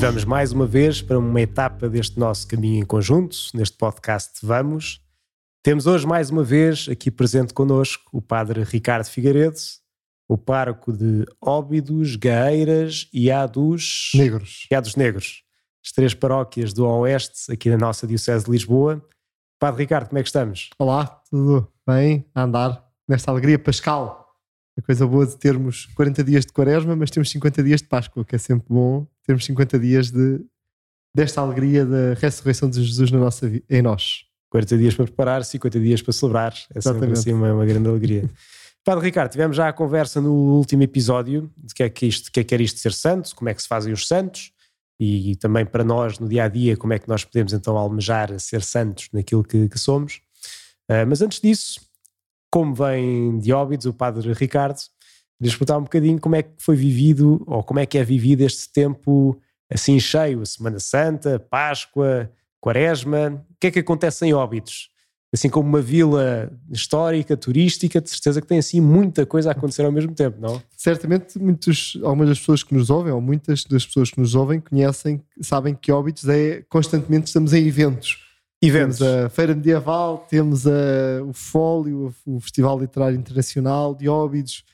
Vamos mais uma vez para uma etapa deste nosso caminho em conjunto, neste podcast Vamos. Temos hoje mais uma vez aqui presente connosco o Padre Ricardo Figueiredo, o pároco de Óbidos, Gaeiras e A dos Negros. E dos Negros, as três paróquias do Oeste aqui na nossa Diocese de Lisboa. Padre Ricardo, como é que estamos? Olá, tudo bem? A andar nesta alegria pascal. A coisa boa de termos 40 dias de quaresma, mas temos 50 dias de Páscoa, que é sempre bom termos 50 dias de, desta alegria da ressurreição de Jesus na nossa, em nós. 40 dias para preparar, 50 dias para celebrar. É sempre assim uma, uma grande alegria. Padre Ricardo, tivemos já a conversa no último episódio de que é que, isto, que é que era isto de ser santo, como é que se fazem os santos e, e, também para nós no dia a dia como é que nós podemos então almejar ser santos naquilo que, que somos. Uh, mas antes disso, como vem de Óbidos, o Padre Ricardo, perguntar um bocadinho como é que foi vivido ou como é que é vivido este tempo assim cheio, Semana Santa, Páscoa, Quaresma. O que é que acontece em Óbidos? Assim como uma vila histórica, turística, de certeza que tem assim muita coisa a acontecer ao mesmo tempo, não? Certamente muitos, algumas das pessoas que nos ouvem, ou muitas das pessoas que nos ouvem, conhecem, sabem que Óbidos é constantemente estamos em eventos. Eventos. Temos a Feira Medieval, temos a, o Fólio, o Festival Literário Internacional de Óbidos,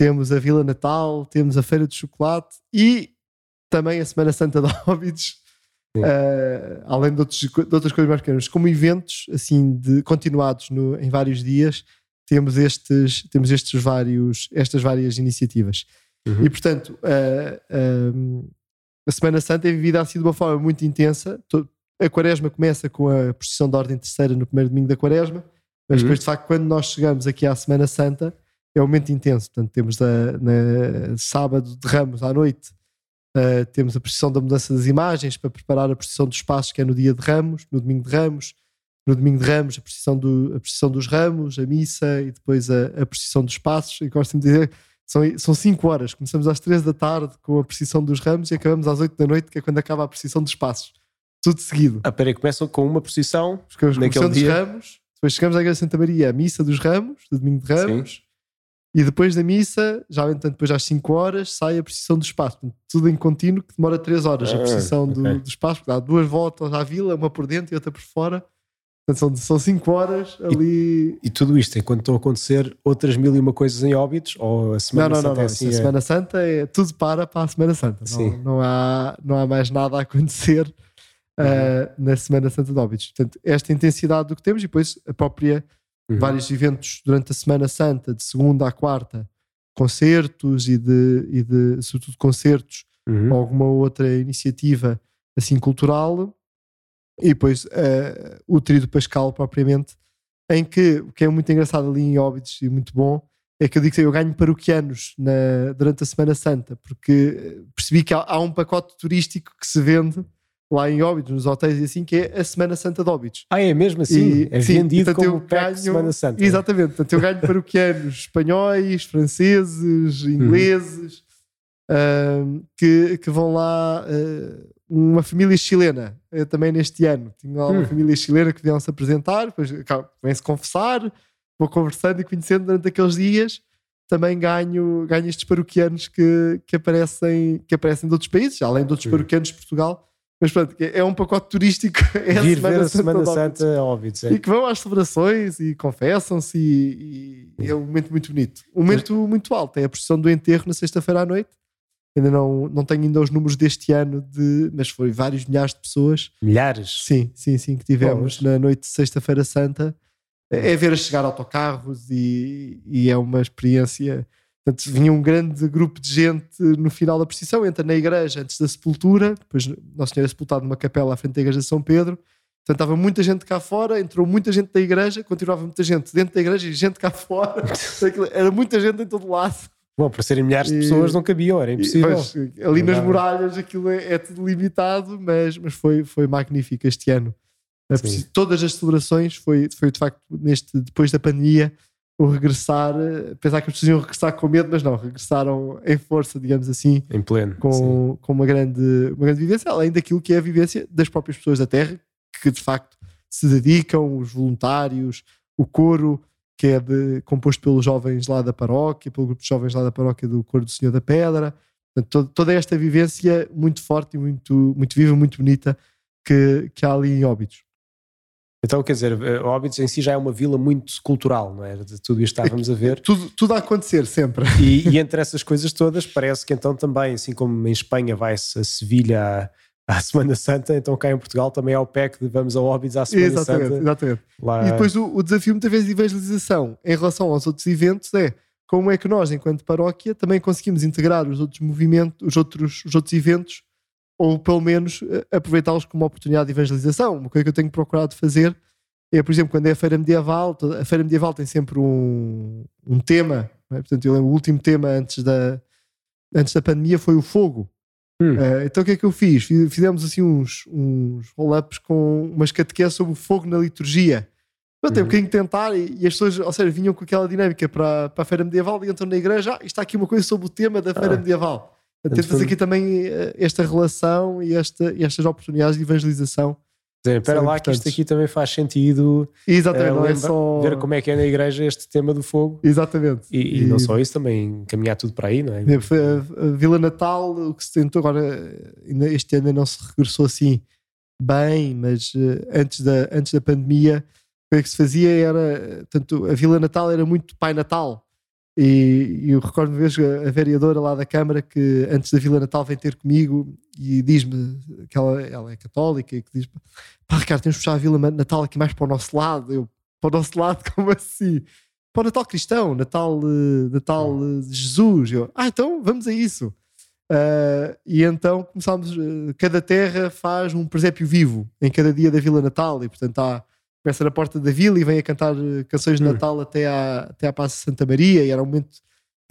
temos a Vila Natal, temos a Feira de Chocolate e também a Semana Santa de Óbidos Uh, além de, outros, de, outras coisas mais pequenas, como eventos assim de continuados no, em vários dias, temos estes, temos estes vários, estas várias iniciativas. Uhum. E portanto, uh, a Semana Santa é vivida assim de uma forma muito intensa. A Quaresma começa com a procissão da Ordem Terceira no primeiro domingo da Quaresma, mas uhum. depois, de facto, quando nós chegamos aqui à Semana Santa, é um momento intenso. Portanto, temos a, na, sábado de Ramos à noite Uh, temos a precisão da mudança das imagens para preparar a precisão dos passos, que é no dia de Ramos, no domingo de Ramos. No domingo de Ramos, a precisão, do, a precisão dos ramos, a missa e depois a, a precisão dos passos. E gosto de dizer são, são cinco horas. Começamos às três da tarde com a precisão dos ramos e acabamos às oito da noite, que é quando acaba a precisão dos passos. Tudo seguido. Ah, peraí, começam com uma Ficamos naquele dia. dos ramos, depois chegamos à Igreja Santa Maria, a missa dos ramos, do domingo de ramos. Sim e depois da missa, já entanto, depois às 5 horas, sai a precisão do espaço. Tudo em contínuo, que demora 3 horas. Ah, a precisão okay. do, do, espaço, dá duas voltas à vila, uma por dentro e outra por fora. Portanto, são 5 horas ali. E, e, tudo isto enquanto estão a acontecer outras mil e uma coisas em óbitos? Ou a Semana não, não, Santa não, é assim? A Semana é... Santa é tudo para para a Semana Santa. Sim. Não, não, há, não há mais nada a acontecer uh, na Semana Santa de óbitos. Portanto, esta intensidade do que temos e depois a própria. Uhum. Vários eventos durante a Semana Santa, de segunda à quarta, concertos e de, e de sobretudo concertos uhum. ou alguma outra iniciativa assim cultural e depois uh, o trio Pascal propriamente em que o que é muito engraçado ali em Óbidos e muito bom é que eu digo que eu ganho paroquianos na, durante a Semana Santa porque percebi que há, há um pacote turístico que se vende lá em Óbidos, nos hotéis e assim, que é a Semana Santa de Óbidos. Ah, é mesmo assim? E, é sim, vendido como eu ganho, Semana Santa. Exatamente, portanto eu ganho paroquianos espanhóis, franceses, uhum. ingleses, uhum. uh, que, que vão lá, uh, uma família chilena, uh, também neste ano, tinha lá uma uhum. família chilena que vieram-se apresentar, depois vêm-se confessar, vou conversando e conhecendo durante aqueles dias, também ganho, ganho estes paroquianos que, que, aparecem, que aparecem de outros países, além de outros uhum. paroquianos de Portugal, mas pronto, é um pacote turístico. É a Vir Semana ver a Semana Santa, Santa óbvio, E que vão às celebrações e confessam-se e, e, é um momento muito bonito. Um momento mas... muito alto é a procissão do enterro na sexta-feira à noite. Ainda não, não tenho ainda os números deste ano, de, mas foi vários milhares de pessoas. Milhares? Sim, sim, sim, que tivemos na noite de sexta-feira santa. É, é ver a chegar autocarros e, e é uma experiência Portanto, vinha um grande grupo de gente no final da procissão, entra na igreja antes da sepultura, depois Nosso Senhor é sepultado numa capela à frente da igreja de São Pedro. Portanto, estava muita gente cá fora, entrou muita gente da igreja, continuava muita gente dentro da igreja e gente cá fora. era muita gente em todo lado. Bom, para serem milhares de pessoas não cabiam, era impossível. Pois, ali nas muralhas aquilo é, é, tudo limitado, mas, mas foi, foi magnífico este ano. Todas as celebrações foi, foi de facto neste, depois da pandemia o regressar, pensar que pessoas iam regressar com medo, mas não, regressaram em força, digamos assim, em pleno, com, com uma, grande, uma grande vivência, além daquilo que é a vivência das próprias pessoas da Terra, que de facto se dedicam, os voluntários, o coro, que é de, composto pelos jovens lá da paróquia, pelo grupo de jovens lá da paróquia do Coro do Senhor da Pedra, Portanto, toda esta vivência muito forte e muito, muito viva, muito bonita que, que há ali em Óbidos. Então, quer dizer, eh, Óbidos em si já é uma vila muito cultural, não é? De tudo isto estávamos a ver. tudo, tudo a acontecer, sempre. E, e, entre essas coisas todas, parece que então também, assim como em Espanha vai-se a Sevilha à, à, Semana Santa, então cá em Portugal também há o PEC de vamos a Óbidos à Semana exatamente, Santa. Exatamente. Lá... E depois o, o desafio muitas vezes de evangelização em relação aos outros eventos é como é que nós, enquanto paróquia, também conseguimos integrar os outros movimentos, os outros, os outros eventos, ou pelo menos eh, aproveitá-los como uma oportunidade de evangelização. Uma coisa que eu tenho procurado fazer é, por exemplo, quando é a feira medieval, a feira medieval tem sempre um, um tema, é? portanto, eu lembro, o último tema antes da, antes da pandemia foi o fogo. Hum. Uh, então o que é que eu fiz? Fizemos assim uns, uns roll-ups com umas catequeses sobre o fogo na liturgia. Eu tenho uhum. um bocadinho de tentar e, e, as pessoas, ou seja, vinham com aquela dinâmica para, para a feira medieval e entram na igreja, ah, está aqui uma coisa sobre o tema da feira ah. medieval. Tentas aqui também uh, esta relação e esta, estas oportunidades de evangelização dizer, espera lá que isto aqui também faz sentido. Exatamente, uh, não é só... Ver como é que é na igreja este tema do fogo. Exatamente. E, e, e... não só isso, também caminhar tudo para aí, não é? Vila Natal, o que se tentou agora, este ano não se regressou assim bem, mas uh, antes, da, antes da pandemia, o que se fazia era, tanto a Vila Natal era muito Pai Natal. E, e eu recordo uma vez a, a, vereadora lá da Câmara que antes da Vila Natal vem ter comigo e diz-me que ela, ela, é católica e que diz: pá, Ricardo, temos que puxar a Vila Natal aqui mais para o nosso lado. Eu, para o nosso lado, como assim? Para o Natal cristão, Natal, eh, Natal eh, de Jesus. Eu, ah, então vamos a isso. Uh, e então começámos, cada terra faz um presépio vivo em cada dia da Vila Natal e portanto há começa na porta da vila e vem a cantar eh, canções de hum. Natal hum. até à, até à Praça Santa Maria e era um momento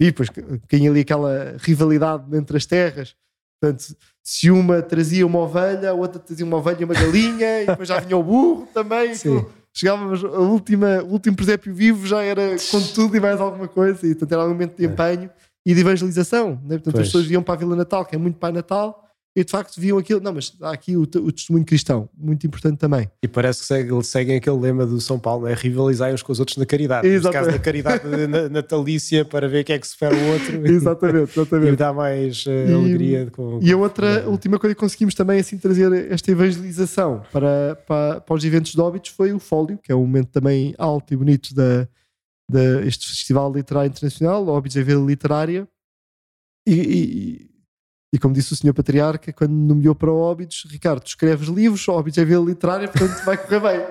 e depois tinha ali aquela rivalidade entre as terras portanto se uma trazia uma ovelha a outra trazia uma ovelha e uma galinha e depois já vinha o burro também então, chegávamos a última, o último presépio vivo já era com tudo e mais alguma coisa e portanto era um momento de é. empenho é. e de evangelização né? portanto pois. as pessoas iam para a Vila Natal que é muito Pai Natal e de facto viam aquilo. Não, mas há aqui o, o testemunho cristão, muito importante também. E parece que seguem, seguem aquele lema do São Paulo, é rivalizar uns com os outros na caridade. Exatamente. No caso da caridade natalícia, para ver quem é que supera o outro. exatamente, exatamente. E dá mais uh, e, alegria. Com, e a outra, a última coisa que conseguimos também assim trazer esta evangelização para, para, para os eventos de óbitos foi o Fólio, que é um momento também alto e bonito da, da este Festival Literário Internacional, Óbitos é Vila Literária. E, e, e como disse o senhor Patriarca, quando nomeou para Óbidos, Ricardo, tu escreves livros, Óbidos é vila literária, portanto vai correr bem.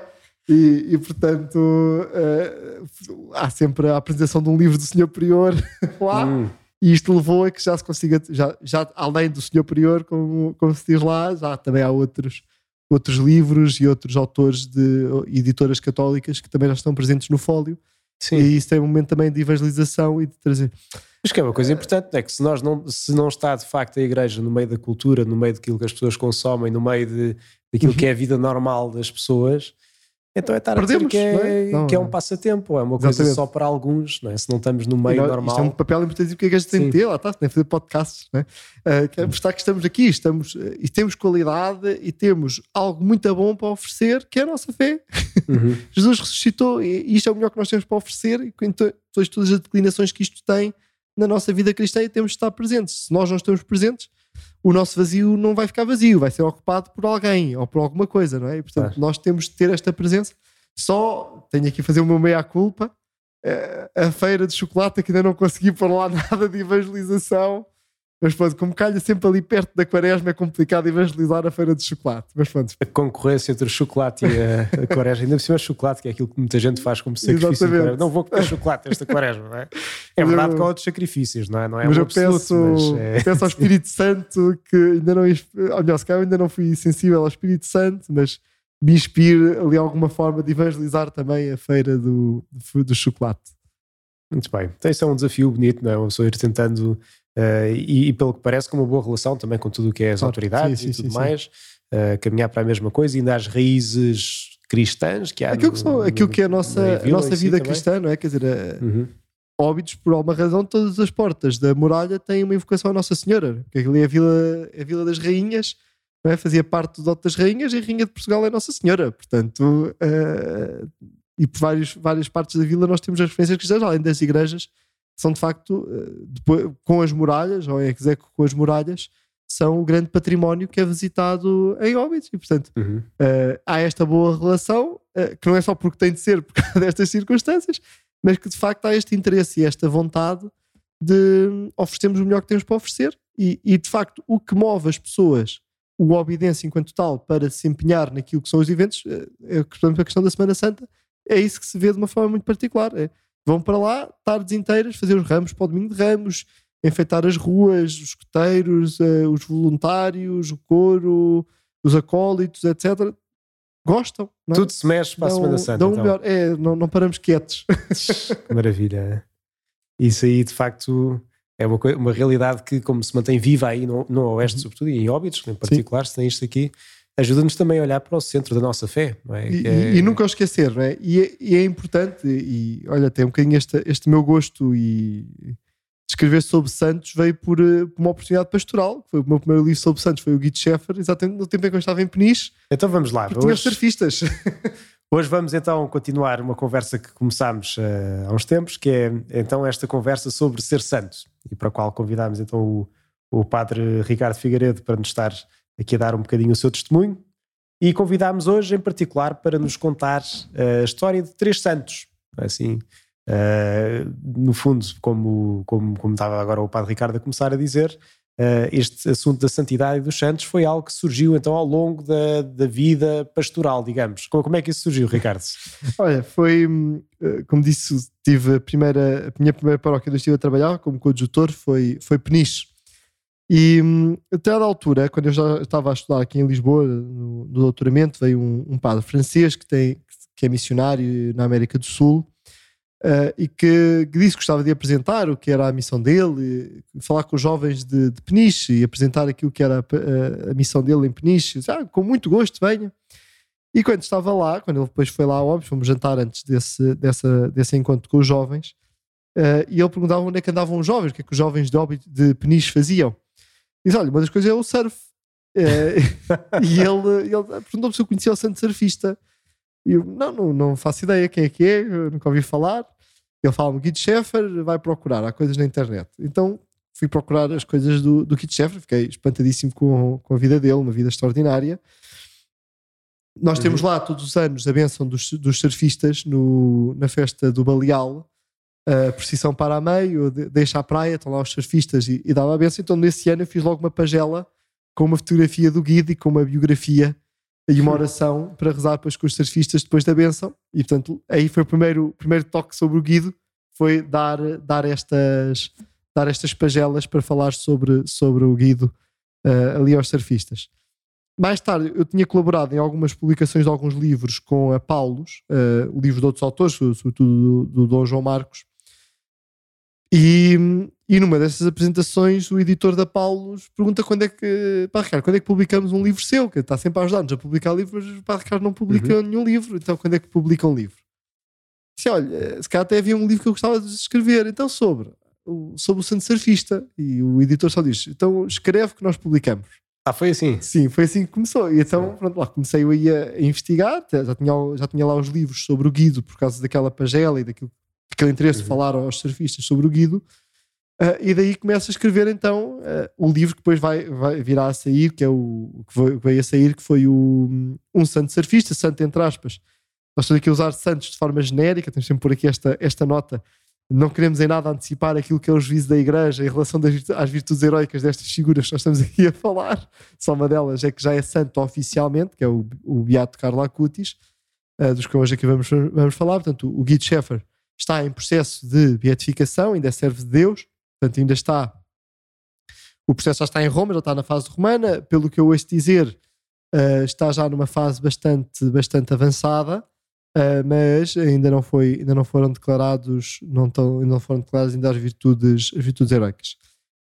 E, e portanto, uh, há sempre a apresentação de um livro do senhor Prior lá, hum. e isto levou a que já se consiga, já, já além do senhor Prior, como, como se diz lá, já também há outros, outros livros e outros autores de editoras católicas que também já estão presentes no fólio. Sim. E isso tem um momento também de evangelização e de trazer. Mas que é uma coisa importante, é que se, nós não, se não está de facto a igreja no meio da cultura, no meio daquilo que as pessoas consomem, no meio de, daquilo uhum. que é a vida normal das pessoas, então é estar Perdemos, a dizer que é, não é? que é um passatempo, é uma coisa Exatamente. só para alguns, não é? se não estamos no meio normal. Isto é um papel importante que a igreja tem de ter, lá está, tem de fazer podcasts, não é? Uh, que é mostrar que estamos aqui, estamos, uh, e temos qualidade e temos algo muito bom para oferecer, que é a nossa fé. Uhum. Jesus ressuscitou e isto é o melhor que nós temos para oferecer, e com todas as declinações que isto tem na nossa vida cristã e temos de estar presentes. Se nós não estamos presentes, o nosso vazio não vai ficar vazio, vai ser ocupado por alguém ou por alguma coisa, não é? E, portanto, nós temos de ter esta presença. Só tenho aqui a fazer o meu meia-culpa. Eh, a feira de chocolate que ainda não consegui pôr lá nada de evangelização mas pronto, como calha sempre ali perto da quaresma, é complicado evangelizar a feira de chocolate. Mas pronto. A concorrência entre o chocolate e a, a quaresma, ainda por cima chocolate, que é aquilo que muita gente faz como sacrifício. Não vou comer chocolate esta quaresma, não é? É verdade eu, que há outros sacrifícios, não é? Não é mas um eu absoluto, peço, mas é... peço ao Espírito Santo que ainda não. Aliás, eu ainda não fui sensível ao Espírito Santo, mas me inspire ali alguma forma de evangelizar também a feira do, do, do chocolate. Muito bem. Então, isso é um desafio bonito, não é? Uma pessoa ir tentando Uh, e, e, pelo que parece, com uma boa relação também com tudo o que é as autoridades sim, sim, e tudo sim, mais, uh, caminhar para a mesma coisa, ainda às raízes cristãs que há. Aquilo, que, são, aquilo que é a nossa, a nossa vida cristã, não é? Quer dizer, eh, uhum. óbitos, por alguma razão, todas as portas da muralha têm uma invocação à Nossa Senhora, porque ali é a Vila, é a Vila das Rainhas. É? Fazia parte do Dote das Rainhas e a Rainha de Portugal é Nossa Senhora, portanto, uh, e por vários, várias partes da vila nós temos as referências cristãs, além das igrejas, são de facto, uh, depois, com as muralhas, ou em execo com as muralhas, são o grande património que é visitado em Óbidos. E, portanto, uhum. uh, há esta boa relação, que não é só porque tem de ser por causa destas circunstâncias, mas que de facto há este interesse e esta vontade de oferecermos o melhor que temos para oferecer. E, e de facto, o que move as pessoas o Obediência enquanto tal para se empenhar naquilo que são os eventos, é, por exemplo, a questão da Semana Santa, é isso que se vê de uma forma muito particular. É, vão para lá, tardes inteiras, fazer os ramos para o domingo de ramos, enfeitar as ruas, os escoteiros, uh, os voluntários, o coro, os acólitos, etc. Gostam. É? Tudo se mexe para dão, a Semana Santa. Dão então. melhor. É, não, não paramos quietos. maravilha. Isso aí, de facto, é uma, uma realidade que, como se mantém viva aí no, no Oeste, uhum. sobretudo, e em Óbidos, em particular, Sim. se tem isto aqui, ajuda-nos também a olhar para o centro da nossa fé. É? E, é... e, nunca o esquecer, não é? E, é? e é, importante, e olha, tem um bocadinho este, este meu gosto e escrever sobre Santos veio por, eh, por, uma oportunidade pastoral. Foi o meu primeiro livro sobre Santos, foi o Guido Scheffer, exatamente no tempo em que eu estava em Peniche. Então vamos lá. Hoje... Tinha os surfistas. Hoje vamos então continuar uma conversa que começámos uh, há uns tempos, que é então esta conversa sobre ser santo, e para a qual convidámos então o, o padre Ricardo Figueiredo para nos estar aqui a dar um bocadinho o seu testemunho. E convidámos hoje em particular para nos contar uh, a história de três santos, assim, uh, no fundo, como, como, como estava agora o padre Ricardo a começar a dizer, Uh, este assunto da santidade e dos santos foi algo que surgiu então ao longo da, da vida pastoral, digamos. Como, como, é que isso surgiu, Ricardo? Olha, foi, eh, como disse, tive a, primeira, a minha primeira paróquia onde estive a trabalhar como coadjutor foi, foi Peniche. E hum, até à altura, quando eu já estava a estudar aqui em Lisboa, no, no doutoramento, veio um, um padre francês que, tem, que é missionário na América do Sul Uh, e que, que, disse que gostava de apresentar o que era a missão dele, falar com os jovens de, de Peniche e apresentar aquilo que era a, a, a missão dele em Peniche. Ah, com muito gosto, venha. E quando estava lá, quando ele depois foi lá, óbvio, fomos jantar antes desse, dessa, desse encontro com os jovens, uh, e ele perguntava onde é que andavam os jovens, o que é que os jovens de, de Peniche faziam. E disse: Olha, uma das coisas é o surf. Uh, e ele, ele perguntou-me se eu conhecia o santo surfista. E eu, não, não, não faço ideia quem é que é, nunca ouvi falar. Ele fala-me, Guido Scheffer, vai procurar, há coisas na internet. Então fui procurar as coisas do, do Guido fiquei espantadíssimo com, com a vida dele, uma vida extraordinária. Nós uhum. temos lá todos os anos a benção dos, dos surfistas no, na festa do Baleal, a procissão para a meio, deixa a praia, estão lá os surfistas e, e dava a benção. Então nesse ano eu fiz logo uma pagela com uma fotografia do Guido e com uma biografia e uma oração para rezar com os surfistas depois da benção. E portanto, aí foi o primeiro, primeiro toque sobre o Guido, foi dar, dar, estas, dar estas pagelas para falar sobre, sobre o Guido uh, ali aos surfistas. Mais tarde, eu tinha colaborado em algumas publicações de alguns livros com a Paulos, uh, livros de outros autores, sobretudo do, do Dom João Marcos, e, e numa dessas apresentações, o editor da Paulos pergunta quando é que, pá, Ricardo, quando é que publicamos um livro seu? Que está sempre a ajudar-nos a publicar livros, mas pá, Ricardo não publica uhum. nenhum livro, então quando é que publica um livro? Disse, olha, se calhar até havia um livro que eu gostava de escrever, então sobre, sobre o Santo Surfista. E o editor só diz, então escreve que nós publicamos. Ah, foi assim? Sim, foi assim que começou. E então, Sim. pronto, lá comecei eu a, a investigar, já tinha, já tinha lá os livros sobre o Guido por causa daquela pagela e daquilo aquele interesse uhum. de falar aos surfistas sobre o Guido. Uh, e daí começa a escrever então uh, o livro que depois vai, vai virá a sair, que é o que veio a sair, que foi o Um Santo Surfista, santo entre aspas. Nós estamos aqui a usar santos de forma genérica, temos sempre por aqui esta, esta nota. Não queremos em nada antecipar aquilo que é o juízo da Igreja em relação das, às virtudes heroicas destas figuras que nós estamos aqui a falar. Só uma delas é que já é santo oficialmente, que é o, o Beato Carlo Acutis, uh, dos que hoje aqui vamos, vamos falar. Portanto, o Guido Scheffer está em processo de beatificação, ainda servo de Deus, portanto, ainda está. O processo já está em Roma, já está na fase romana. Pelo que eu ouço dizer, uh, está já numa fase bastante, bastante avançada, uh, mas ainda não, foi, ainda não foram declarados, não, estão, ainda não foram declaradas ainda as virtudes, as virtudes heróicas.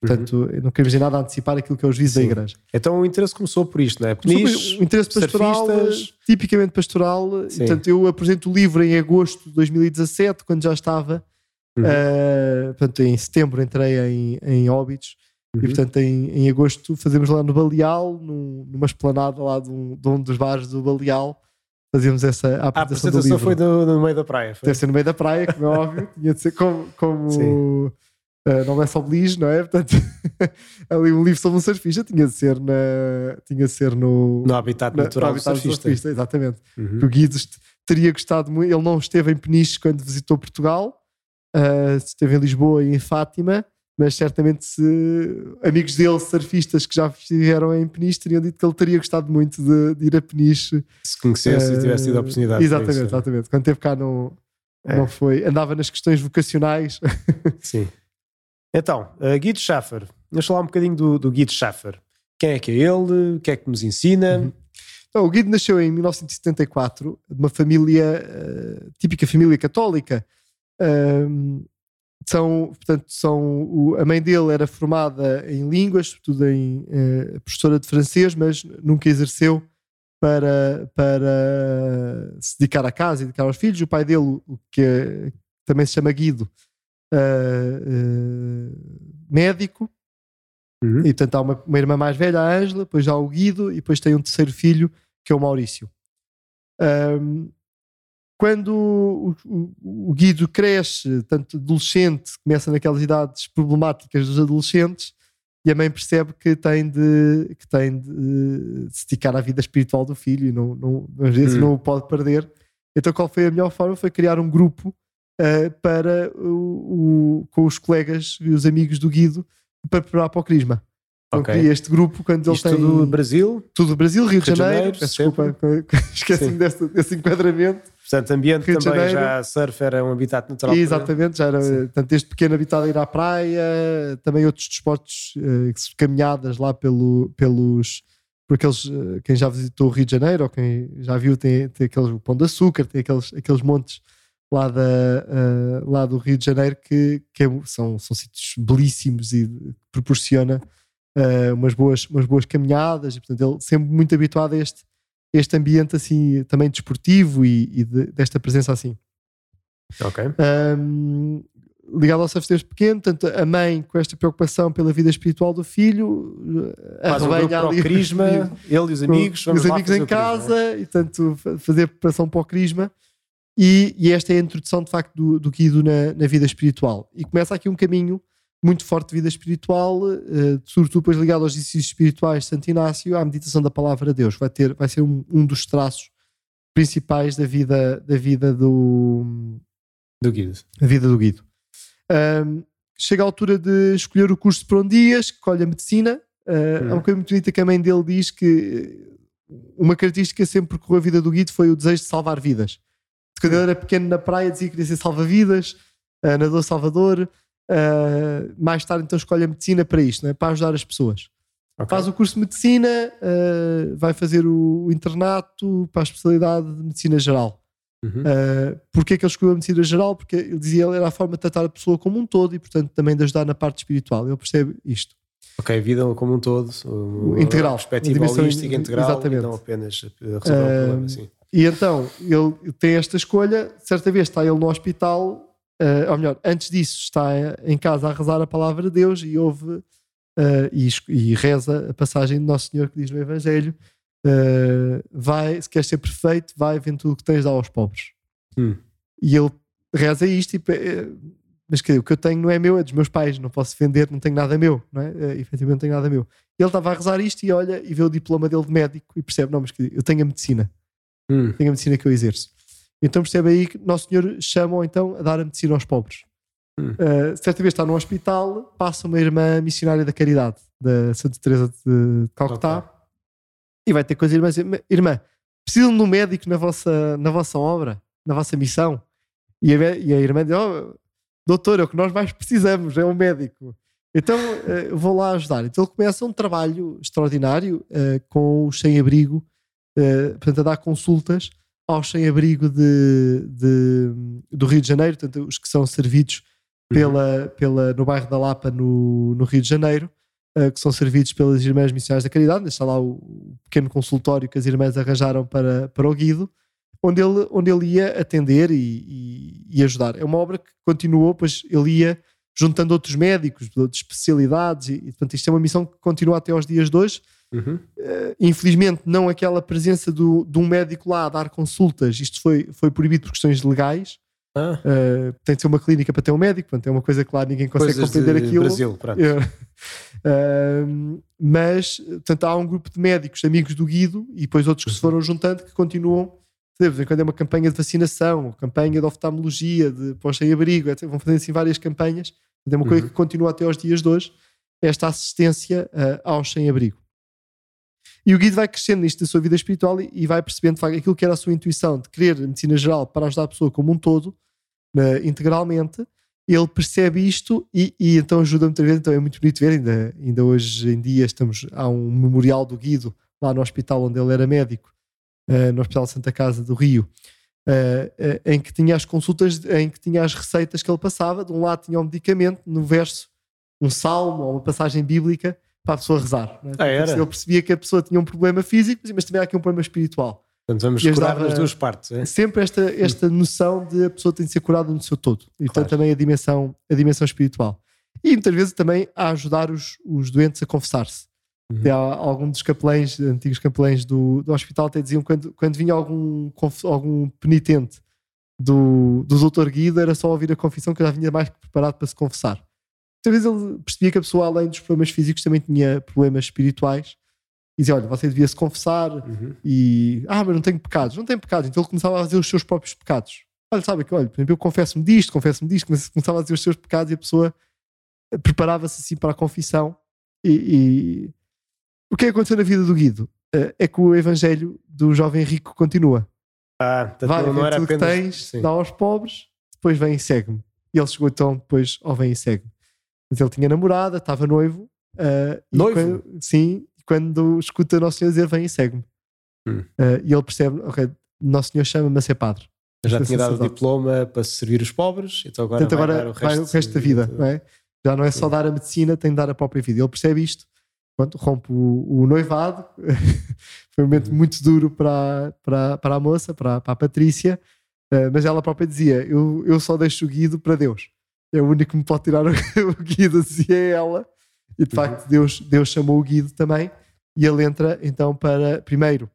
Portanto, uhum. não queremos em nada antecipar aquilo que é o juízo da Igreja. Então o interesse começou por isto, não é? Peniche, o interesse pastoral, tipicamente pastoral. Portanto, eu apresento o livro em agosto de 2017, quando já estava. Uhum. Uh, portanto, em setembro entrei em, em Óbidos. Uhum. E, portanto, em, em agosto fazemos lá no Baleal, num, numa esplanada lá de um, de um dos bares do Baleal. fazíamos essa a apresentação, a apresentação foi do, no meio da praia. Foi? Deve ser no meio da praia, como é óbvio. Tinha de ser como, como uh, não é só Belige, não é? Portanto, ali um livro sobre um surfista tinha de ser, na, tinha de ser no, no habitat natural no habitat do, surfista. surfista. Exatamente. Uhum. O Guido teria gostado muito. Ele não esteve em Peniche quando visitou Portugal, uh, esteve em Lisboa e em Fátima mas certamente se amigos dele, surfistas que já estiveram em Peniche, teriam dito que ele teria gostado muito de, de ir a Peniche. Se conhecesse uh, e tivesse tido a oportunidade. Exatamente, exatamente. Quando teve cá não, é. não foi, andava nas questões vocacionais. Sim. Então, uh, Guido Schaffer, vamos falar um bocadinho do, do Guido Schaffer. Quem é que é ele? O que é que nos ensina? Uhum. Então, o Guido nasceu em 1974 de uma família, uh, típica família católica. Uh, são, portanto, são, o, a mãe dele era formada em línguas, sobretudo em eh, professora de francês, mas nunca exerceu para, para se dedicar à casa e dedicar aos filhos. O pai dele, que é, também se chama Guido, uh, médico, uhum. e portanto há uma, uma, irmã mais velha, a Ângela, depois há o Guido, e depois tem um terceiro filho, que é o Maurício. Um, quando o, o, o, Guido cresce, tanto adolescente, começa naquelas idades problemáticas dos adolescentes, e a mãe percebe que tem de, que tem de se dedicar à vida espiritual do filho e não, não, às vezes hum. não o pode perder. Então, qual foi a melhor forma? Foi criar um grupo uh, para o, o, com os colegas e os amigos do Guido para preparar para o Crisma. Okay. Então, este grupo, quando ele tem. Tudo Brasil? Tudo Brasil, Rio, Rio de Janeiro. Janeiro desculpa, esqueci-me desse, desse enquadramento. Portanto, ambiente Rio também já surf era um habitat natural. Exatamente, já era tanto este pequeno habitat a ir à praia, também outros desportos, uh, caminhadas lá pelo, pelos por aqueles, uh, quem já visitou o Rio de Janeiro ou quem já viu, tem, tem aqueles o Pão de Açúcar, tem aqueles, aqueles montes lá, da, uh, lá do Rio de Janeiro que, que é, são, são sítios belíssimos e proporciona umas, boas, umas boas caminhadas e portanto ele sempre muito habituado a este este ambiente assim também desportivo e, e de, desta presença assim. Ok. Um, ligado ao surf desde pequeno, tanto a mãe com esta preocupação pela vida espiritual do filho, Faz um grupo ali, crisma, ele e os amigos, os amigos em casa crisma, é? e tanto fazer preparação para o crisma. E, e, esta é a introdução de facto do, do Guido na, na vida espiritual. E começa aqui um caminho muito forte de vida espiritual, uh, sobretudo depois ligado aos exercícios espirituais de Santo Inácio, à meditação da palavra de Deus. Vai, ter, vai ser um, um dos traços principais da vida, da vida do, do Guido. A vida do Guido. Um, chega a altura de escolher o curso por um dia, escolhe a medicina. Uh, hum. Há uma coisa muito bonita que a mãe dele diz que uma característica sempre que a vida do Guido foi o desejo de salvar vidas. Quando ele era pequeno na praia dizia que queria ser salva-vidas, uh, nadador salvador. Uh, mais tarde então escolhe a medicina para isto, né? para ajudar as pessoas. Okay. Faz o curso de medicina, uh, vai fazer o, o, internato para a especialidade de medicina geral. Uhum. Uh, Porquê que ele escolheu a medicina geral? Porque ele dizia que era a forma de tratar a pessoa como um todo e, portanto, também de ajudar na parte espiritual. Ele percebe isto. Ok, vida como um todo, o, integral, a perspectiva holística integral, exatamente. não apenas resolver uh, problema. Sim. E então, ele tem esta escolha. Certa vez está ele no hospital uh, ou melhor, antes disso está em casa a rezar a palavra de Deus e ouve uh, e, e, reza a passagem de Nosso Senhor que diz no Evangelho uh, vai, se queres ser perfeito vai vendo tudo o que tens dar aos pobres hum. e ele reza isto e, mas que, o que eu tenho não é meu, é dos meus pais não posso vender, não tenho nada meu não é? Uh, efetivamente não tenho nada meu ele estava a rezar isto e olha e vê o diploma dele de médico e percebe, não, mas que eu tenho a medicina hum. tenho a medicina que eu exerço então percebe aí que Nosso Senhor chama então a dar a medicina aos pobres. Hum. Uh, certa vez está num hospital, passa uma irmã missionária da caridade, da Santa Teresa de Calcutá, okay. e vai ter coisa irmã dizer, irmã, precisam de um médico na vossa, na vossa obra, na vossa missão? E a, e a irmã diz, oh, doutor, é o que nós mais precisamos, é um médico. Então uh, vou lá ajudar. Então ele começa um trabalho extraordinário uh, com o sem-abrigo, uh, portanto a dar consultas aos sem-abrigo de, de, do Rio de Janeiro, portanto, os que são servidos uhum. pela, pela, no bairro da Lapa, no, no Rio de Janeiro, uh, que são servidos pelas Irmãs Missionárias da Caridade. Está lá o, o, pequeno consultório que as irmãs arranjaram para, para o Guido, onde ele, onde ele ia atender e, e, e ajudar. É uma obra que continuou, pois ele ia juntando outros médicos de outras especialidades, e, e portanto, isto é uma missão que continua até aos dias de hoje. Uhum. Uh, infelizmente, não aquela presença do, de um médico lá a dar consultas. Isto foi, foi proibido por questões legais. Ah. Uh, tem de ser uma clínica para ter um médico, portanto, é uma coisa que lá ninguém consegue Coisas compreender aquilo. Brasil. Uh, mas, portanto, há um grupo de médicos, amigos do Guido, e depois outros que se uhum. foram juntando que continuam. De quando é uma campanha de vacinação, campanha de oftalmologia, de pós abrigo etc. Vão fazendo assim várias campanhas. É uma coisa uhum. que continua até aos dias de hoje, esta assistência uh, aos sem-abrigo. E o Guido vai crescendo nisto da sua vida espiritual e, e vai percebendo facto aquilo que era a sua intuição de querer medicina geral para ajudar a pessoa como um todo, uh, integralmente. Ele percebe isto e, e então ajuda muitas vezes. Então é muito bonito ver, ainda, ainda hoje em dia estamos, há um memorial do Guido lá no hospital onde ele era médico, uh, no Hospital Santa Casa do Rio. Uh, em que tinha as consultas, em que tinha as receitas que ele passava. De um lado tinha um medicamento, no verso, um salmo ou uma passagem bíblica para a pessoa rezar. É? Ah, era? Ele percebia que a pessoa tinha um problema físico, mas também há aqui um problema espiritual. Portanto, vamos curar nas duas partes. É? Sempre esta, esta noção de a pessoa tem de ser curada no seu todo. E claro. portanto também a dimensão, a dimensão espiritual. E muitas vezes também a ajudar os, os doentes a confessar-se. Uhum. Há algum dos capelães, antigos capelães do, do hospital, até diziam quando, quando vinha algum, algum penitente do, do doutor Guido, era só ouvir a confissão que já vinha mais que preparado para se confessar talvez ele percebia que a pessoa, além dos problemas físicos, também tinha problemas espirituais. E dizia: Olha, você devia se confessar. Uhum. E ah, mas não tenho pecados. Não tem pecados. Então ele começava a fazer os seus próprios pecados. Olha, sabe que, olha, por exemplo, eu confesso-me disto, confesso-me disto. Começava a dizer os seus pecados e a pessoa preparava-se assim para a confissão. E, e... o que é aconteceu na vida do Guido? Eh, é que o evangelho do jovem rico continua. Ah, Vai, não era tudo apenas... que tens, Sim. dá aos pobres, depois vem e segue-me. E ele chegou então depois ao vem e segue-me. Mas ele tinha namorada, estava noivo. Uh, noivo? Quando, sim, quando escuta Nosso Senhor dizer vem e segue-me. Hum. Uh, e ele percebe, ok, Nosso Senhor chama-me a ser padre. Eu já tinha dado o diploma para servir os pobres, então agora, agora vai, dar o resto, vai o resto da vida. Não é? Já não é só dar a medicina, tem de dar a própria vida. Ele percebe isto. Pronto, rompe o, o noivado. Foi um momento uhum. muito duro para, para, para a moça, para, para a Patrícia. Uh, mas ela própria dizia: eu, eu só deixo o Guido para Deus é o único que me pode tirar o, o Guido, dizia é ela. E de uhum. facto, Deus, Deus chamou o Guido também. E ele entra então para, primeiro,